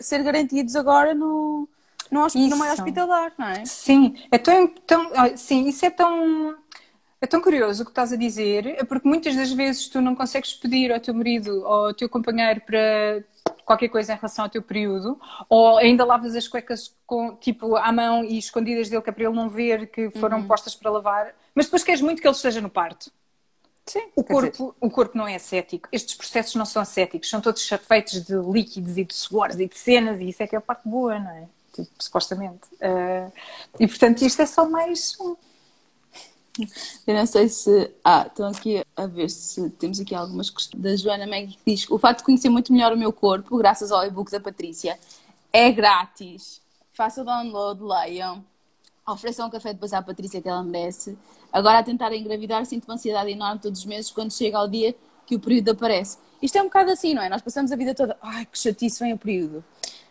Speaker 1: ser garantidos agora no, no, no meio hospitalar, não é?
Speaker 2: Sim, é tão, tão, sim, isso é tão, é tão curioso o que estás a dizer, é porque muitas das vezes tu não consegues pedir ao teu marido ou ao teu companheiro para qualquer coisa em relação ao teu período, ou ainda lavas as cuecas com, tipo à mão e escondidas dele, que é para ele não ver que foram uhum. postas para lavar, mas depois queres muito que ele esteja no parto. Sim, o corpo, o corpo não é ascético. Estes processos não são ascéticos, são todos feitos de líquidos e de suores e de cenas, e isso é que é a parte boa, não é? Tipo, supostamente. Uh, e portanto, isto é só mais.
Speaker 1: Eu não sei se. Ah, estão aqui a ver se temos aqui algumas questões. Da Joana Meg que diz: O fato de conhecer muito melhor o meu corpo, graças ao e-book da Patrícia, é grátis. Faça o download, leiam. Ofereçam um café depois à Patrícia que ela merece. Agora, a tentar engravidar, sinto uma ansiedade enorme todos os meses quando chega ao dia que o período aparece. Isto é um bocado assim, não é? Nós passamos a vida toda. Ai, que chatice, vem o período.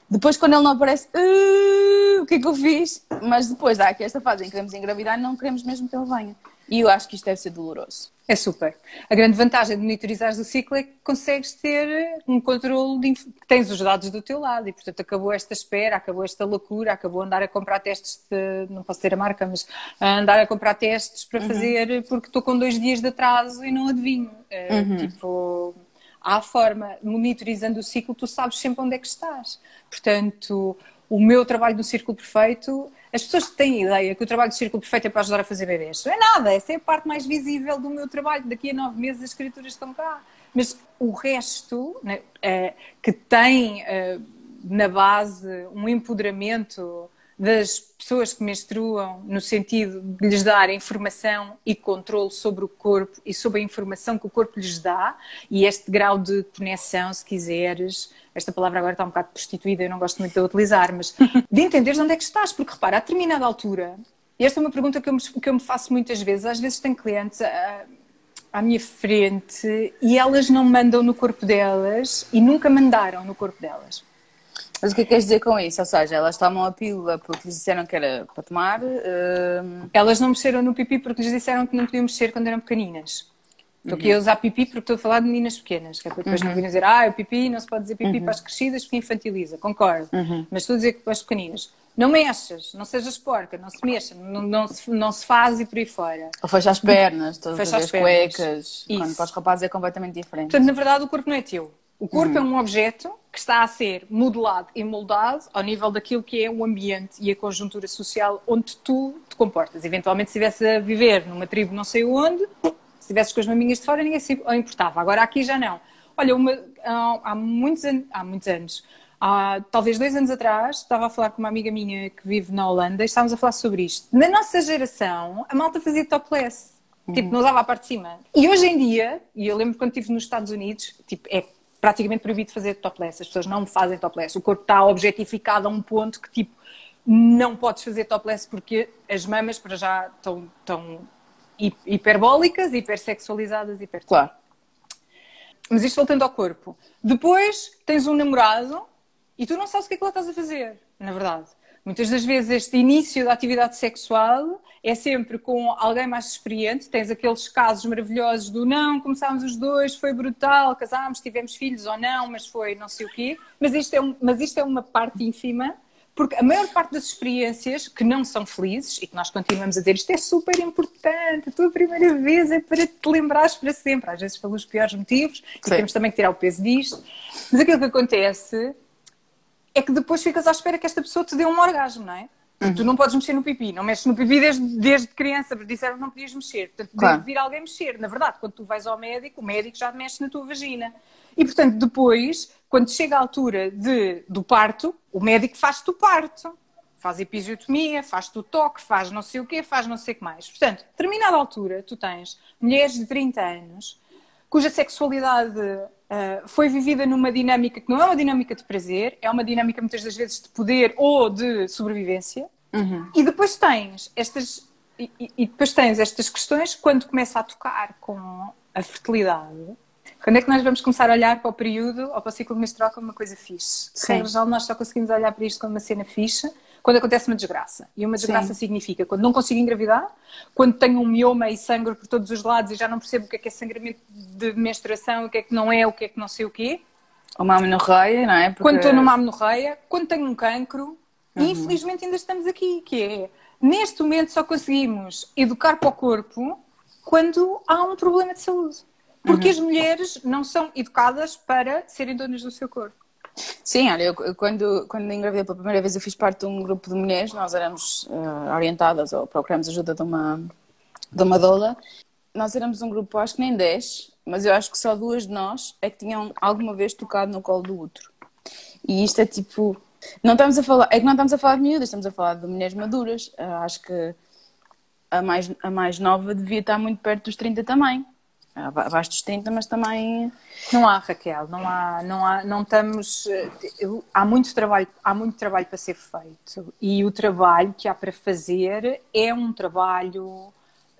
Speaker 1: Depois, quando ele não aparece, uh, o que é que eu fiz? Mas depois há aqui esta fase em que queremos engravidar e não queremos mesmo que ele venha. E eu acho que isto deve ser doloroso.
Speaker 2: É super. A grande vantagem de monitorizares o ciclo é que consegues ter um controle, de, tens os dados do teu lado e, portanto, acabou esta espera, acabou esta loucura, acabou andar a comprar testes, de, não posso ter a marca, mas andar a comprar testes para uhum. fazer porque estou com dois dias de atraso e não adivinho. É, uhum. Tipo, à forma, monitorizando o ciclo, tu sabes sempre onde é que estás. Portanto, o meu trabalho do Círculo Perfeito, as pessoas têm ideia que o trabalho do Círculo Perfeito é para ajudar a fazer bebês. Não é nada, essa é a parte mais visível do meu trabalho. Daqui a nove meses as escrituras estão cá. Mas o resto, né, é, que tem é, na base um empoderamento das pessoas que menstruam, no sentido de lhes dar informação e controle sobre o corpo e sobre a informação que o corpo lhes dá, e este grau de conexão, se quiseres, esta palavra agora está um bocado prostituída, eu não gosto muito de utilizar, mas de entenderes onde é que estás, porque repara, a determinada altura, esta é uma pergunta que eu me, que eu me faço muitas vezes, às vezes tenho clientes à, à minha frente e elas não mandam no corpo delas e nunca mandaram no corpo delas.
Speaker 1: Mas o que é que queres dizer com isso? Ou seja, elas tomam a pílula porque lhes disseram que era para tomar? Uh...
Speaker 2: Elas não mexeram no pipi porque lhes disseram que não podiam mexer quando eram pequeninas. Estou aqui a usar pipi porque estou a falar de meninas pequenas, que é depois uhum. não virem dizer, ah, o pipi, não se pode dizer pipi uhum. para as crescidas porque infantiliza. Concordo. Uhum. Mas estou a dizer que para as pequeninas. Não mexas, não sejas porca, não se mexa, não, não, se, não se faz e por aí fora.
Speaker 1: Ou fecha as pernas, todas fecha as, as cuecas. Isso. Quando para os rapazes é completamente diferente.
Speaker 2: Portanto, na verdade, o corpo não é teu. O corpo é um objeto que está a ser modelado e moldado ao nível daquilo que é o ambiente e a conjuntura social onde tu te comportas. Eventualmente, se estivesse a viver numa tribo não sei onde, se estivesse com as maminhas de fora, ninguém se importava. Agora aqui já não. Olha, uma, há, muitos, há muitos anos, há talvez dois anos atrás, estava a falar com uma amiga minha que vive na Holanda e estávamos a falar sobre isto. Na nossa geração, a malta fazia topless. Tipo, não usava a parte de cima. E hoje em dia, e eu lembro quando estive nos Estados Unidos, tipo, é praticamente proibido fazer topless. As pessoas não fazem topless. O corpo está objetificado a um ponto que, tipo, não podes fazer topless porque as mamas para já estão, estão hiperbólicas, hipersexualizadas, hiper...
Speaker 1: Claro.
Speaker 2: Mas isto voltando ao corpo. Depois tens um namorado e tu não sabes o que é que lá estás a fazer, na verdade. Muitas das vezes este início da atividade sexual é sempre com alguém mais experiente. Tens aqueles casos maravilhosos do não, começámos os dois, foi brutal, casámos, tivemos filhos ou não, mas foi não sei o quê. Mas isto é, um, mas isto é uma parte ínfima, porque a maior parte das experiências que não são felizes e que nós continuamos a dizer isto é super importante, a tua primeira vez é para te lembrares para sempre, às vezes pelos piores motivos, e temos também que tirar o peso disto. Mas aquilo que acontece é que depois ficas à espera que esta pessoa te dê um orgasmo, não é? Uhum. Tu não podes mexer no pipi, não mexes no pipi desde, desde criança, porque disseram que não podias mexer. Portanto, claro. deve vir alguém mexer. Na verdade, quando tu vais ao médico, o médico já mexe na tua vagina. E, portanto, depois, quando chega a altura de, do parto, o médico faz-te o parto. Faz episiotomia, faz-te o toque, faz não sei o quê, faz não sei o que mais. Portanto, determinada altura, tu tens mulheres de 30 anos cuja sexualidade uh, foi vivida numa dinâmica que não é uma dinâmica de prazer, é uma dinâmica muitas das vezes de poder ou de sobrevivência. Uhum. E depois tens estas e, e, depois tens estas questões quando começa a tocar com a fertilidade. Quando é que nós vamos começar a olhar para o período ou para o ciclo menstrual como uma coisa fixe? Sim. geral, nós só conseguimos olhar para isto como uma cena fixe quando acontece uma desgraça. E uma desgraça Sim. significa quando não consigo engravidar, quando tenho um mioma e sangue por todos os lados e já não percebo o que é que é sangramento de menstruação, o que é que não é, o que é que não sei o quê.
Speaker 1: Uma amenorreia, não é?
Speaker 2: Porque... Quando estou numa amenorreia, quando tenho um cancro, uhum. e infelizmente ainda estamos aqui, que é, neste momento só conseguimos educar para o corpo quando há um problema de saúde. Porque uhum. as mulheres não são educadas para serem donas do seu corpo.
Speaker 1: Sim, olha, eu, quando, quando engravidei pela primeira vez eu fiz parte de um grupo de mulheres, nós éramos uh, orientadas ou procuramos ajuda de uma, de uma doula. Nós éramos um grupo, acho que nem 10, mas eu acho que só duas de nós é que tinham alguma vez tocado no colo do outro. E isto é tipo. Não estamos a falar, é que não estamos a falar de miúdas, estamos a falar de mulheres maduras. Uh, acho que a mais, a mais nova devia estar muito perto dos 30 também abaixo dos 30, mas também.
Speaker 2: Não há, Raquel, não há, não há, não estamos. Eh, há muito trabalho, há muito trabalho para ser feito e o trabalho que há para fazer é um trabalho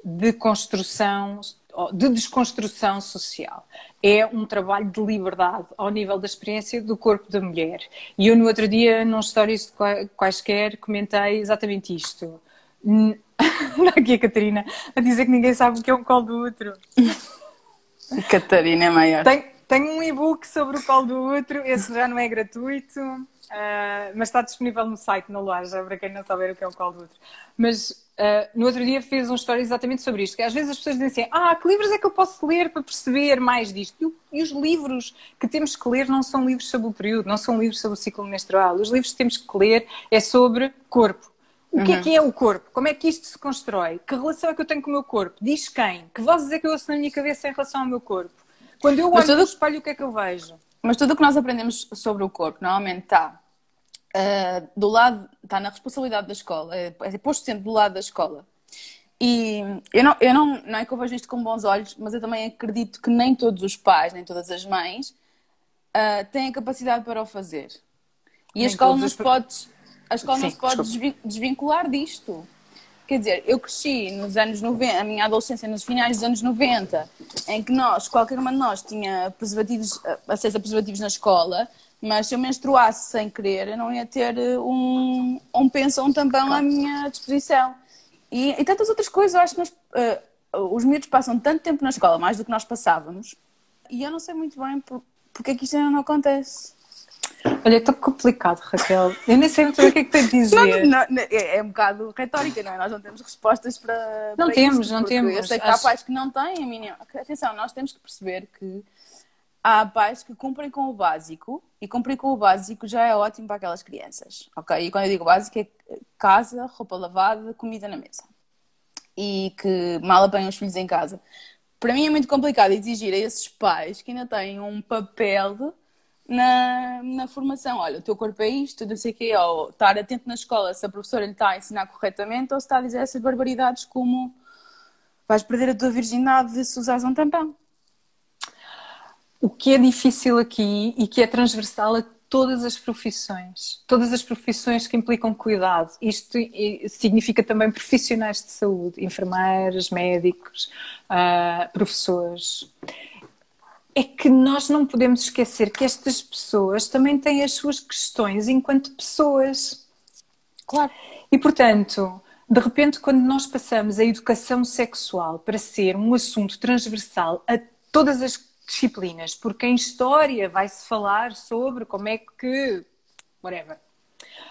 Speaker 2: de construção, de desconstrução social. É um trabalho de liberdade ao nível da experiência do corpo da mulher. E eu no outro dia, num stories quaisquer, comentei exatamente isto. Aqui a Catarina a dizer que ninguém sabe o que é um colo do outro.
Speaker 1: Catarina é maior.
Speaker 2: Tenho, tenho um e-book sobre o colo do outro, esse já não é gratuito, uh, mas está disponível no site, na loja, para quem não saber o que é o colo do outro. Mas uh, no outro dia fez um story exatamente sobre isto, que às vezes as pessoas dizem assim, ah, que livros é que eu posso ler para perceber mais disto? E, e os livros que temos que ler não são livros sobre o período, não são livros sobre o ciclo menstrual. Os livros que temos que ler é sobre corpo, o que é uhum. que é o corpo? Como é que isto se constrói? Que relação é que eu tenho com o meu corpo? Diz quem? Que vozes é que eu ouço na minha cabeça em relação ao meu corpo? Quando eu olho tudo... no espelho, o que é que eu vejo?
Speaker 1: Mas tudo o que nós aprendemos sobre o corpo, normalmente está uh, do lado, está na responsabilidade da escola, é, é posto sempre do lado da escola. E eu, não, eu não, não é que eu vejo isto com bons olhos, mas eu também acredito que nem todos os pais, nem todas as mães uh, têm a capacidade para o fazer. E nem a escola não os... pode a escola Sim, não se pode desvincular disto. Quer dizer, eu cresci nos anos 90, a minha adolescência nos finais dos anos 90, em que nós, qualquer uma de nós tinha preservativos, acesso a preservativos na escola, mas se eu menstruasse sem querer, eu não ia ter eh, um, um penso ou um tampão claro. à minha disposição. E, e tantas outras coisas, eu acho que nós, uh, os miúdos passam tanto tempo na escola, mais do que nós passávamos, e eu não sei muito bem por, porque é que isto ainda não acontece.
Speaker 2: Olha, é tão complicado, Raquel. Eu nem sei muito bem o que é que tenho a dizer.
Speaker 1: Não, não, é, é um bocado retórica, não é? Nós não temos respostas para.
Speaker 2: Não
Speaker 1: para
Speaker 2: temos, isto, não temos.
Speaker 1: Eu sei que há pais que não têm a mínima. Atenção, nós temos que perceber que há pais que cumprem com o básico e cumprir com o básico já é ótimo para aquelas crianças, ok? E quando eu digo básico é casa, roupa lavada, comida na mesa e que mal apanham os filhos em casa. Para mim é muito complicado exigir a esses pais que ainda têm um papel na, na formação. Olha, o teu corpo é isto, não sei o quê, ou estar atento na escola se a professora lhe está a ensinar corretamente ou se está a dizer essas barbaridades como vais perder a tua virgindade se usares um tampão.
Speaker 2: O que é difícil aqui e que é transversal a todas as profissões, todas as profissões que implicam cuidado. Isto significa também profissionais de saúde, enfermeiros, médicos, uh, professores. É que nós não podemos esquecer que estas pessoas também têm as suas questões enquanto pessoas.
Speaker 1: Claro.
Speaker 2: E portanto, de repente, quando nós passamos a educação sexual para ser um assunto transversal a todas as disciplinas, porque em história vai-se falar sobre como é que. whatever.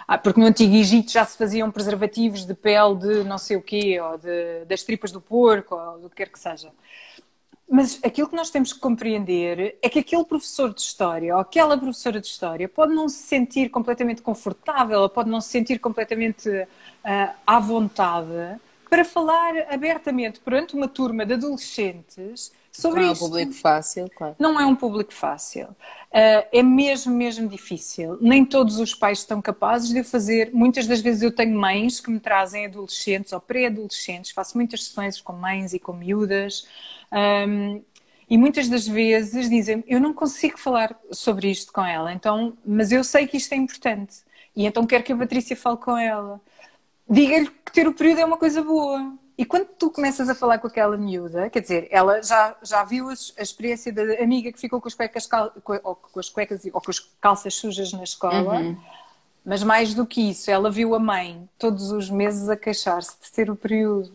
Speaker 2: Ah, porque no Antigo Egito já se faziam preservativos de pele de não sei o quê, ou de, das tripas do porco, ou do que quer que seja. Mas aquilo que nós temos que compreender é que aquele professor de história ou aquela professora de história pode não se sentir completamente confortável, pode não se sentir completamente uh, à vontade para falar abertamente perante uma turma de adolescentes sobre
Speaker 1: não
Speaker 2: isto.
Speaker 1: Não é um público fácil, claro.
Speaker 2: Não é um público fácil. Uh, é mesmo, mesmo difícil. Nem todos os pais estão capazes de fazer. Muitas das vezes eu tenho mães que me trazem adolescentes ou pré-adolescentes, faço muitas sessões com mães e com miúdas. Um, e muitas das vezes dizem eu não consigo falar sobre isto com ela, então, mas eu sei que isto é importante e então quero que a Patrícia fale com ela. Diga-lhe que ter o período é uma coisa boa, e quando tu começas a falar com aquela miúda, quer dizer, ela já, já viu a, experiência da amiga que ficou com as cuecas, ou com as cuecas ou com as calças sujas na escola, uhum. mas mais do que isso, ela viu a mãe todos os meses a queixar-se de ter o período.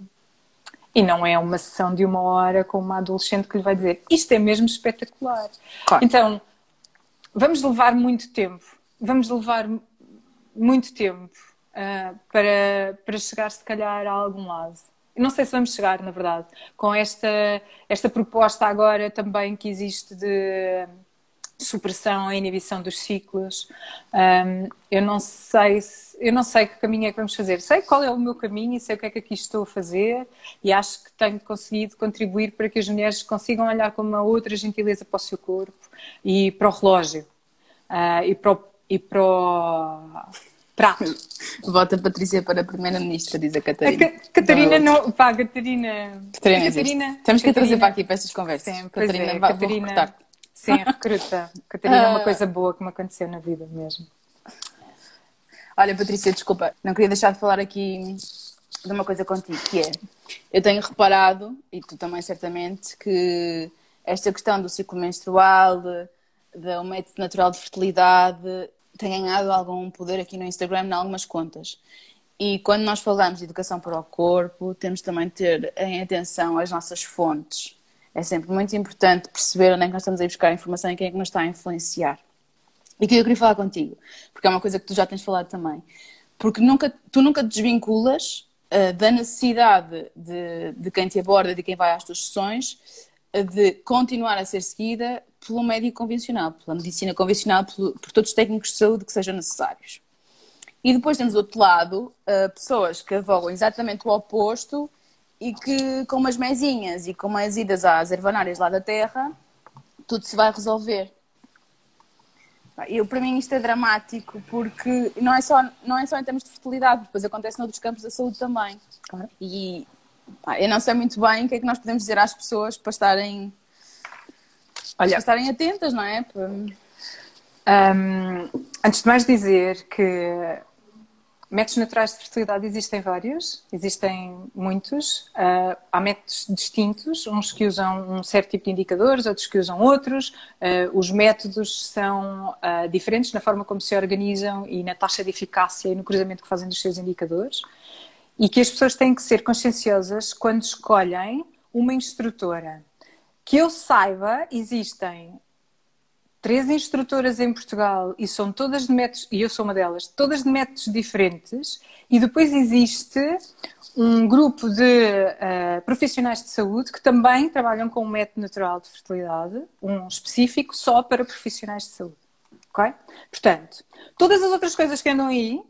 Speaker 2: E não é uma sessão de uma hora com uma adolescente que lhe vai dizer isto é mesmo espetacular. Claro. Então, vamos levar muito tempo, vamos levar muito tempo uh, para, para chegar, se calhar, a algum lado não sei se vamos chegar, na verdade, com esta, esta proposta agora também que existe de supressão e inibição dos ciclos. Um, eu não sei se, eu não sei que caminho é que vamos fazer. Sei qual é o meu caminho e sei o que é que aqui estou a fazer e acho que tenho conseguido contribuir para que as mulheres consigam olhar com uma outra gentileza para o seu corpo e para o relógio uh, e para o, e para o prato.
Speaker 1: Vota Patrícia para Primeira-Ministra, diz a Catarina. A
Speaker 2: Catarina não. Pá, Catarina.
Speaker 1: Catarina, Catarina Temos que a trazer para aqui para estas conversas.
Speaker 2: Sim, Catarina, é, vai, Catarina Sim, recruta. Catarina é uma ah. coisa boa que me aconteceu na vida mesmo.
Speaker 1: Olha, Patrícia, desculpa, não queria deixar de falar aqui de uma coisa contigo, que é, eu tenho reparado, e tu também certamente, que esta questão do ciclo menstrual, do método natural de fertilidade, tem ganhado algum poder aqui no Instagram, em algumas contas. E quando nós falamos de educação para o corpo, temos também de ter em atenção as nossas fontes. É sempre muito importante perceber onde é que nós estamos a buscar informação e quem é que nos está a influenciar. E que eu queria falar contigo, porque é uma coisa que tu já tens falado também. Porque nunca, tu nunca te desvinculas uh, da necessidade de, de quem te aborda, de quem vai às tuas sessões, de continuar a ser seguida pelo médico convencional, pela medicina convencional, por, todos os técnicos de saúde que sejam necessários. E depois temos do outro lado uh, pessoas que avogam exatamente o oposto e que com umas mesinhas e com umas idas às ervanárias lá da terra, tudo se vai resolver. Eu, para mim isto é dramático porque não é, só, não é só em termos de fertilidade, depois acontece noutros campos da saúde também. E eu não sei muito bem o que é que nós podemos dizer às pessoas para estarem Olha, para estarem atentas, não é?
Speaker 2: Um, antes de mais dizer que métodos naturais de fertilidade existem vários, existem muitos. Uh, há métodos distintos, uns que usam um certo tipo de indicadores, outros que usam outros. Uh, os métodos são uh, diferentes na forma como se organizam e na taxa de eficácia e no cruzamento que fazem dos seus indicadores. E que as pessoas têm que ser conscienciosas quando escolhem uma instrutora que eu saiba, existem três instrutoras em Portugal e são todas de métodos, e eu sou uma delas, todas de métodos diferentes, e depois existe um grupo de uh, profissionais de saúde que também trabalham com um método natural de fertilidade, um específico só para profissionais de saúde. Ok? Portanto, todas as outras coisas que andam aí,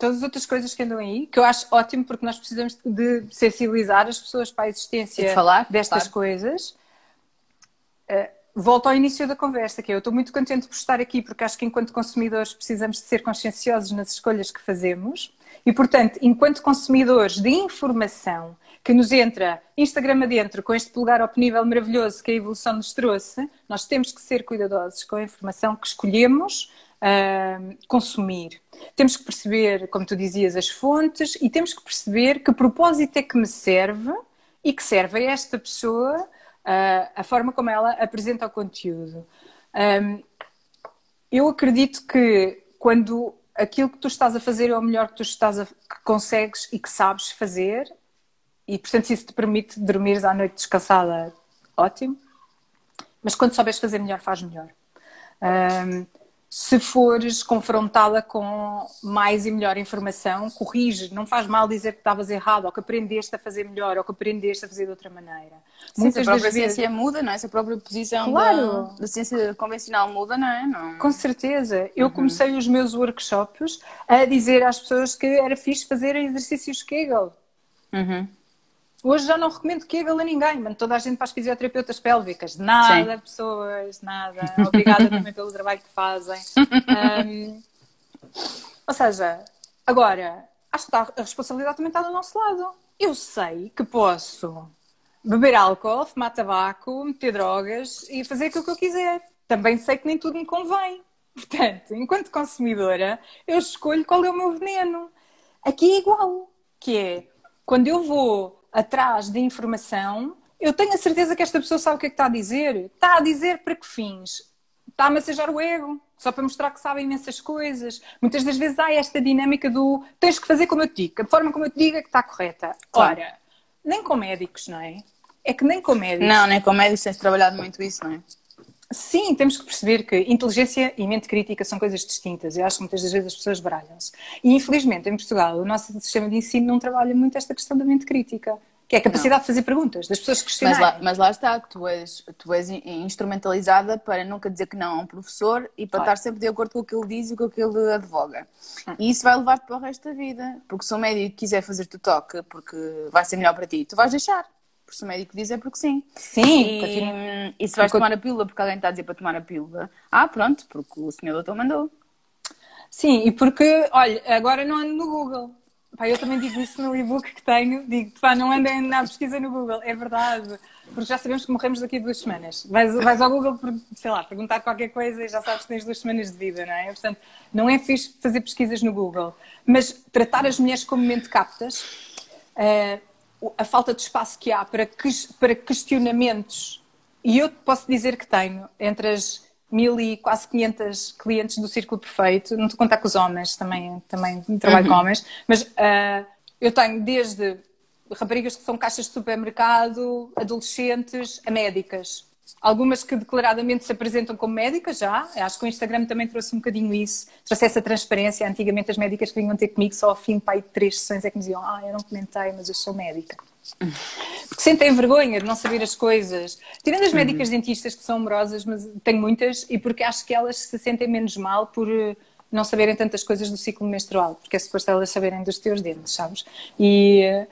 Speaker 2: todas as outras coisas que andam aí, que eu acho ótimo porque nós precisamos de sensibilizar as pessoas para a existência
Speaker 1: de falar,
Speaker 2: destas
Speaker 1: claro.
Speaker 2: coisas. Uh, volto ao início da conversa, que é, eu estou muito contente por estar aqui, porque acho que enquanto consumidores precisamos de ser conscienciosos nas escolhas que fazemos e, portanto, enquanto consumidores de informação que nos entra Instagram adentro com este polegar ao nível maravilhoso que a evolução nos trouxe, nós temos que ser cuidadosos com a informação que escolhemos consumir. Temos que perceber, como tu dizias, as fontes e temos que perceber que propósito é que me serve e que serve a esta pessoa uh, a forma como ela apresenta o conteúdo. Um, eu acredito que quando aquilo que tu estás a fazer é o melhor que tu estás a, que consegues e que sabes fazer, e portanto se isso te permite dormires à noite descansada, ótimo. Mas quando souberes fazer melhor, faz melhor. Um, se fores confrontá-la com mais e melhor informação, corrige, não faz mal dizer que estavas errado, ou que aprendeste a fazer melhor, ou que aprendeste a fazer de outra maneira.
Speaker 1: Sim, Muitas a própria vezes... ciência muda, não é? Se a própria posição claro. da, da, ciência convencional muda, não é? Não...
Speaker 2: Com certeza. Eu uhum. comecei os meus workshops a dizer às pessoas que era fixe fazer exercícios Kegel.
Speaker 1: Uhum.
Speaker 2: Hoje já não recomendo Kegel a ninguém, mano. Toda a gente para as fisioterapeutas pélvicas. Nada, Sim. pessoas, nada. Obrigada também pelo trabalho que fazem. Um, ou seja, agora, acho que a responsabilidade também está do nosso lado. Eu sei que posso beber álcool, fumar tabaco, meter drogas e fazer aquilo que eu quiser. Também sei que nem tudo me convém. Portanto, enquanto consumidora, eu escolho qual é o meu veneno. Aqui é igual, que é quando eu vou atrás de informação, eu tenho a certeza que esta pessoa sabe o que é que está a dizer. Está a dizer para que fins? Está a massajar o ego, só para mostrar que sabe imensas coisas. Muitas das vezes há esta dinâmica do tens que fazer como eu te digo, a forma como eu te digo é que está correta. Claro. Ora, nem com médicos, não é? É que nem com médicos.
Speaker 1: Não, nem com médicos tens trabalhado muito isso, não é?
Speaker 2: Sim, temos que perceber que inteligência e mente crítica são coisas distintas. Eu acho que muitas das vezes as pessoas baralham-se. E infelizmente em Portugal o nosso sistema de ensino não trabalha muito esta questão da mente crítica. Que é a capacidade não. de fazer perguntas, das pessoas questionarem.
Speaker 1: Mas lá, mas lá está, que tu és, tu és instrumentalizada para nunca dizer que não a um professor e para claro. estar sempre de acordo com o que ele diz e com o que ele advoga. Hum. E isso vai levar-te para o resto da vida. Porque se um médico quiser fazer-te o toque porque vai ser melhor para ti, tu vais deixar. Porque se o médico diz é porque sim.
Speaker 2: Sim.
Speaker 1: E, e se vais tomar a pílula porque alguém está a dizer para tomar a pílula, ah, pronto, porque o senhor doutor mandou.
Speaker 2: Sim, e porque, olha, agora não ando no Google. Pá, eu também digo isso no e-book que tenho, digo, pá, não andem na pesquisa no Google, é verdade, porque já sabemos que morremos daqui a duas semanas. Vais, vais ao Google, sei lá, perguntar qualquer coisa e já sabes que tens duas semanas de vida, não é? Portanto, não é fixe fazer pesquisas no Google, mas tratar as mulheres como mente captas, uh, a falta de espaço que há para, para questionamentos, e eu posso dizer que tenho, entre as mil e quase 500 clientes do Círculo Perfeito, não estou a contar com os homens, também, também trabalho uhum. com homens, mas uh, eu tenho desde raparigas que são caixas de supermercado, adolescentes, a médicas. Algumas que declaradamente se apresentam como médicas já, acho que o Instagram também trouxe um bocadinho isso, trouxe essa transparência. Antigamente as médicas que vinham ter comigo só ao fim pai, de três sessões é que me diziam: Ah, eu não comentei, mas eu sou médica. Porque sentem vergonha de não saber as coisas. Tirando as médicas uhum. dentistas que são amorosas, mas tenho muitas, e porque acho que elas se sentem menos mal por eh, não saberem tantas coisas do ciclo menstrual, porque é suposto elas saberem dos teus dentes, sabes? E eh,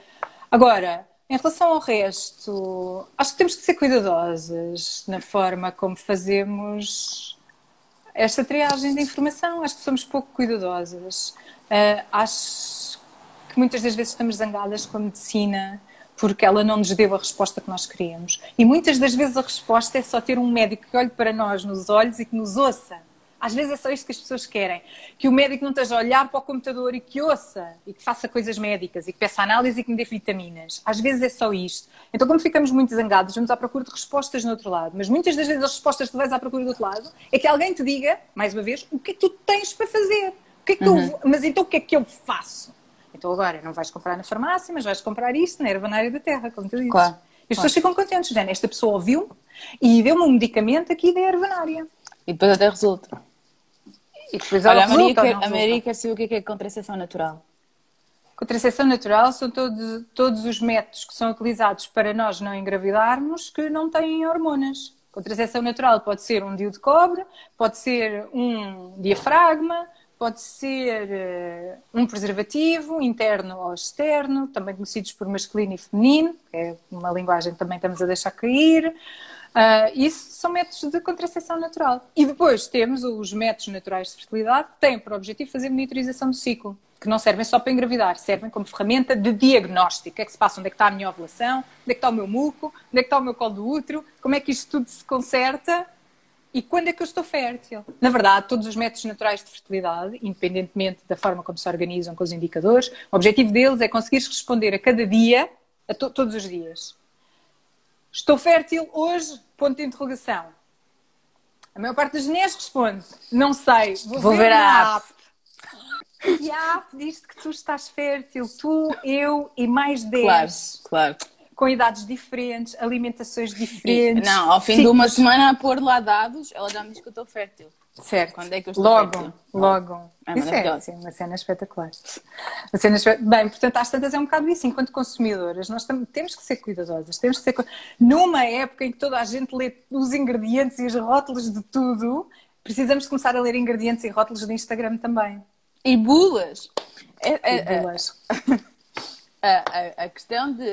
Speaker 2: agora, em relação ao resto, acho que temos que ser cuidadosas na forma como fazemos esta triagem de informação. Acho que somos pouco cuidadosas. Uh, acho que muitas das vezes estamos zangadas com a medicina porque ela não nos deu a resposta que nós queríamos. E muitas das vezes a resposta é só ter um médico que olhe para nós nos olhos e que nos ouça às vezes é só isto que as pessoas querem. Que o médico não esteja a olhar para o computador e que ouça e que faça coisas médicas e que peça análise e que me dê vitaminas. Às vezes é só isto. Então, quando ficamos muito zangados, vamos à procura de respostas no outro lado. Mas muitas das vezes as respostas que tu vais à procura do outro lado é que alguém te diga, mais uma vez, o que é que tu tens para fazer. O que é que uhum. Mas então o que é que eu faço? Então agora não vais comprar na farmácia, mas vais comprar isto na ervanária da terra, como tu dizes.
Speaker 1: Claro.
Speaker 2: E as pessoas ficam contentes, Jane. Esta pessoa ouviu e deu-me um medicamento aqui da ervanária.
Speaker 1: E depois até resulta.
Speaker 2: E depois
Speaker 1: Olha, a Maria, quer, a Maria quer saber o que é, que é contracepção natural.
Speaker 2: Contracepção natural são todos, todos os métodos que são utilizados para nós não engravidarmos que não têm hormonas. Contracepção natural pode ser um DIU de cobre, pode ser um diafragma, pode ser eh, um preservativo interno ou externo, também conhecidos por masculino e feminino, que é uma linguagem que também estamos a deixar cair. Ah, isso são métodos de contracepção natural. E depois temos os métodos naturais de fertilidade, que têm por objetivo fazer monitorização do ciclo, que não servem só para engravidar, servem como ferramenta de diagnóstico. O que é que se passa? Onde é que está a minha ovulação? Onde é que está o meu muco? Onde é que está o meu colo do útero? Como é que isto tudo se conserta? E quando é que eu estou fértil? Na verdade, todos os métodos naturais de fertilidade, independentemente da forma como se organizam com os indicadores, o objetivo deles é conseguir responder a cada dia, a to- todos os dias. Estou fértil hoje? Ponto de interrogação. A maior parte das mulheres responde: Não sei, vou,
Speaker 1: Vou
Speaker 2: ver,
Speaker 1: ver a
Speaker 2: na
Speaker 1: app."
Speaker 2: E a app diz que tu estás fértil, tu, eu e mais 10,
Speaker 1: Claro, claro.
Speaker 2: com idades diferentes, alimentações
Speaker 1: E,
Speaker 2: diferentes.
Speaker 1: não, ao fim de
Speaker 2: ciclos-
Speaker 1: uma semana a pôr lá dados, ela já me diz que eu estou fértil.
Speaker 2: Certo.
Speaker 1: Quando é que eu estou
Speaker 2: logo, logo.
Speaker 1: É
Speaker 2: isso é assim, uma cena espetacular. Uma cena espe- Bem, portanto, às tantas é um bocado isso. Enquanto consumidoras, nós tam- temos que ser cuidadosas. Temos que ser... Numa época em que toda a gente lê os ingredientes e os rótulos de tudo, precisamos começar a ler ingredientes e rótulos do Instagram também.
Speaker 1: E bulas. É-
Speaker 2: E
Speaker 1: é- é-
Speaker 2: bulas.
Speaker 1: a, a- a questão de.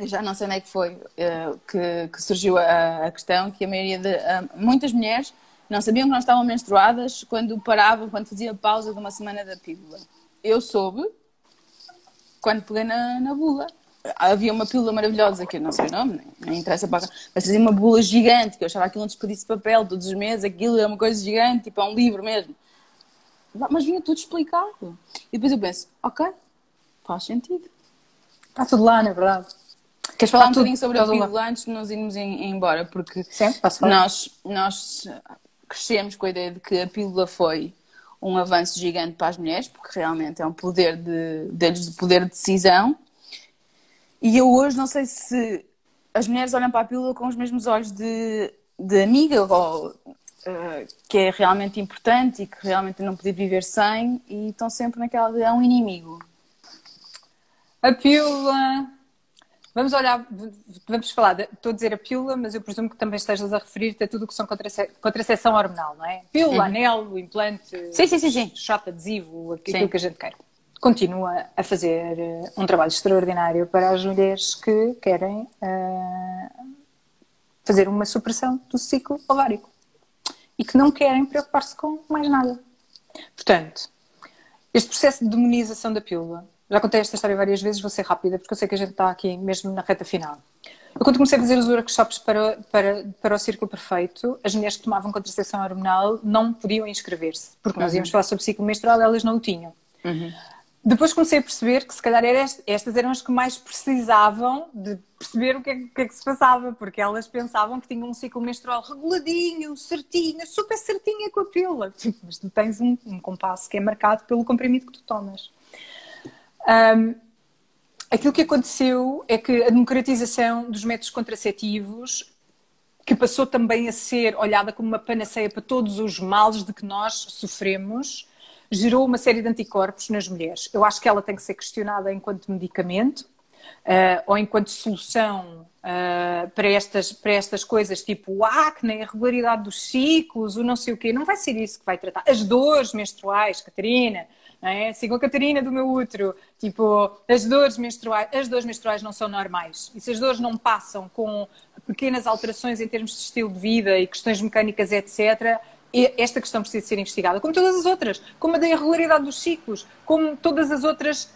Speaker 1: Já não sei onde é que foi eh, que, que surgiu a, a questão que a maioria de. ah, muitas mulheres não sabiam que não estavam menstruadas quando paravam, quando faziam pausa de uma semana da pílula. Eu soube quando peguei na, na bula. Havia uma pílula maravilhosa, que eu não sei o nome, nem, nem interessa para mas fazia uma bula gigante, que eu achava aquilo um desperdício de papel todos os meses, aquilo é uma coisa gigante, tipo, é um livro mesmo. Mas vinha tudo explicado. E depois eu penso, ok, faz sentido.
Speaker 2: Está tudo lá, não é verdade?
Speaker 1: Queres falar um
Speaker 2: tudo-
Speaker 1: bocadinho sobre a
Speaker 2: lá.
Speaker 1: pílula antes de nos irmos em- embora? Porque
Speaker 2: Sim, posso falar?
Speaker 1: nós, nós crescemos com a ideia de que a pílula foi um avanço gigante para as mulheres, porque realmente é um poder de, deles de poder de decisão. E eu hoje não sei se as mulheres olham para a pílula com os mesmos olhos de, de amiga ou eh, que é realmente importante e que realmente não podia viver sem e estão sempre naquela de é um inimigo.
Speaker 2: A pílula. Vamos olhar, vamos falar, de- estou a dizer a pílula, mas eu presumo que também estejas a referir-te a tudo o que são contrace- contracepção hormonal, não é? Pílula, anel, o implante,
Speaker 1: Uhum. Sim, sim, sim, sim.
Speaker 2: shot adesivo, aquilo
Speaker 1: Sim.
Speaker 2: que a gente quer. Continua a fazer eh, um trabalho extraordinário para as mulheres que querem eh, fazer uma supressão do ciclo ovárico e que não querem preocupar-se com mais nada. Portanto, este processo de demonização da pílula, já contei esta história várias vezes, vou ser rápida porque eu sei que a gente está aqui mesmo na reta final. Eu, quando comecei a fazer os workshops para, para, para o Círculo Perfeito, as mulheres que tomavam contracepção hormonal não podiam inscrever-se, porque nós íamos falar sobre ciclo menstrual e elas não o tinham. Depois comecei a perceber que se calhar era est- estas eram as que mais precisavam de perceber o que é, o que é que se passava, porque elas pensavam que tinham um ciclo menstrual reguladinho, certinho, super certinha com a pílula. Mas tu tens um, um compasso que é marcado pelo comprimido que tu tomas. Ahm, aquilo que aconteceu é que a democratização dos métodos contraceptivos que passou também a ser olhada como uma panaceia para todos os males de que nós sofremos, gerou uma série de anticorpos nas mulheres. Eu acho que ela tem que ser questionada enquanto medicamento eh, ou enquanto solução eh, para, estas, para estas coisas, tipo o acne, a irregularidade dos ciclos, o não sei o quê. Não vai ser isso que vai tratar. As dores menstruais, Catarina, não é? A Catarina do meu útero. Tipo, as dores menstruais, as dores menstruais não são normais. E se as dores não passam com pequenas alterações em termos de estilo de vida e questões mecânicas, etc., esta questão precisa ser investigada, como todas as outras, como a da irregularidade dos ciclos, como todas as outras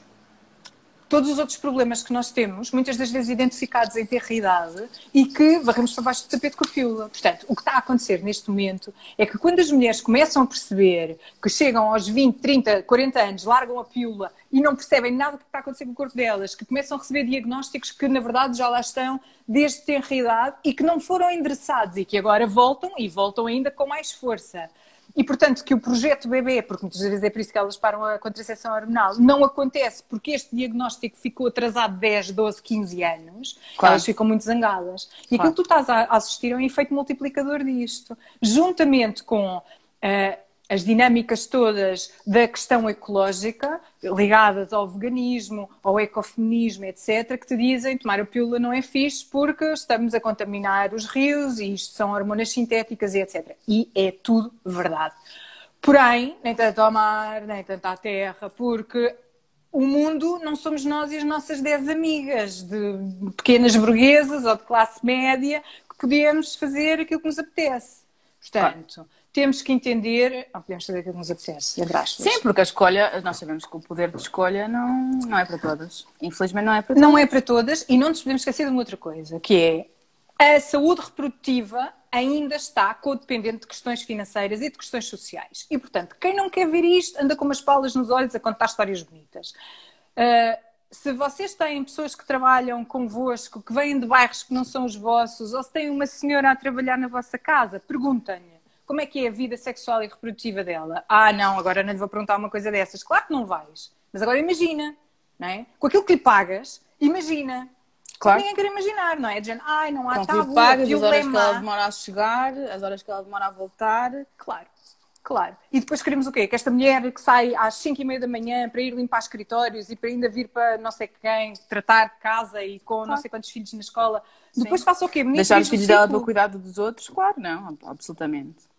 Speaker 2: todos os outros problemas que nós temos, muitas das vezes identificados em terra idade, e que varremos para baixo do tapete com a pílula. Portanto, o que está a acontecer neste momento é que quando as mulheres começam a perceber que chegam aos 20, 30, 40 anos, largam a pílula e não percebem nada do que está a acontecer com o corpo delas, que começam a receber diagnósticos que na verdade já lá estão desde tenra idade e que não foram endereçados e que agora voltam e voltam ainda com mais força. E, portanto, que o projeto bebê, porque muitas vezes é por isso que elas param a contracepção hormonal, não acontece porque este diagnóstico ficou atrasado 10, 12, 15 anos, claro. elas ficam muito zangadas. E claro. aquilo que tu estás a assistir é um efeito multiplicador disto, juntamente com. Uh, as dinâmicas todas da questão ecológica, ligadas ao veganismo, ao ecofeminismo, etc., que te dizem tomar a pílula não é fixe porque estamos a contaminar os rios e isto são hormonas sintéticas e etc. E é tudo verdade. Porém, nem tanto ao mar, nem tanto à terra, porque o mundo não somos nós e as nossas dez amigas de pequenas burguesas ou de classe média que podemos fazer aquilo que nos apetece. Portanto, temos que entender, não podemos fazer aquilo que nos apetece, entre aspas.
Speaker 1: Sim, porque a escolha, nós sabemos que o poder de escolha não, não é para todas. Infelizmente não é para todas.
Speaker 2: Não é para todas e não nos podemos esquecer de uma outra coisa, que é a saúde reprodutiva ainda está codependente de questões financeiras e de questões sociais. E, portanto, quem não quer ver isto anda com umas palas nos olhos a contar histórias bonitas. Uh, se vocês têm pessoas que trabalham convosco, que vêm de bairros que não são os vossos, ou se têm uma senhora a trabalhar na vossa casa, perguntem-lhe como é que é a vida sexual e reprodutiva dela? Ah, não, agora não lhe vou perguntar uma coisa dessas. Claro que não vais. Mas agora imagina, não é? Com aquilo que lhe pagas, imagina. Claro. Ninguém quer imaginar, não é? Dizendo, ai, não há tabu,
Speaker 1: pagas, as horas que ela demora a chegar, as horas que ela demora a voltar.
Speaker 2: Claro. Claro. E depois queremos o quê? Que esta mulher que sai às 5 e meia da manhã para ir limpar escritórios e para ainda vir para não sei quem, tratar casa e com claro. não sei quantos filhos na escola, Sim. depois faça o quê?
Speaker 1: Deixar os filhos dela para o cuidado dos outros? Claro, não, absolutamente.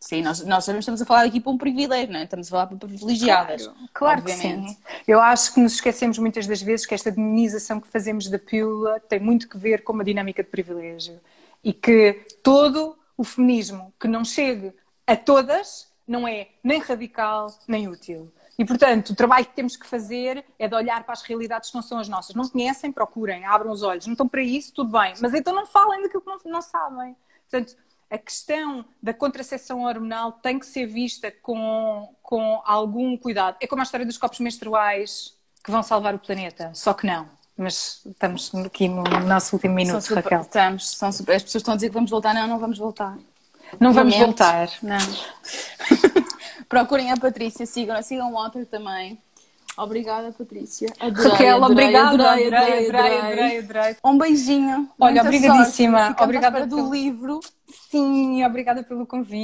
Speaker 1: Sim, nós, nós que estamos a falar aqui para um privilégio, não é? Estamos a falar para privilegiadas.
Speaker 2: Claro, claro que sim. Eu acho que nos esquecemos muitas das vezes que esta demonização que fazemos da pílula tem muito que ver com uma dinâmica de privilégio. E que todo o feminismo que não chegue a todas não é nem radical nem útil. E, portanto, o trabalho que temos que fazer é de olhar para as realidades que não são as nossas. Não conhecem, procurem, abram os olhos. Não estão para isso, tudo bem. Mas então não falem daquilo que não, não sabem. Portanto, a questão da contracepção hormonal tem que ser vista com, com algum cuidado. É como a história dos copos menstruais que vão salvar o planeta, só que não. Mas estamos aqui no nosso último minuto, super, Raquel.
Speaker 1: Estamos, são super, as pessoas estão a dizer que vamos voltar. Não, não vamos voltar.
Speaker 2: Não vamos voltar.
Speaker 1: Não. Procurem a Patrícia, sigam, sigam o Walter também. Obrigada, Patrícia.
Speaker 2: Adorei, Raquel, obrigada. Adorei, adorei, adorei, adorei, adorei,
Speaker 1: Um beijinho.
Speaker 2: Olha, obrigadíssima. Obrigada
Speaker 1: pelo livro.
Speaker 2: Sim, obrigada pelo convite.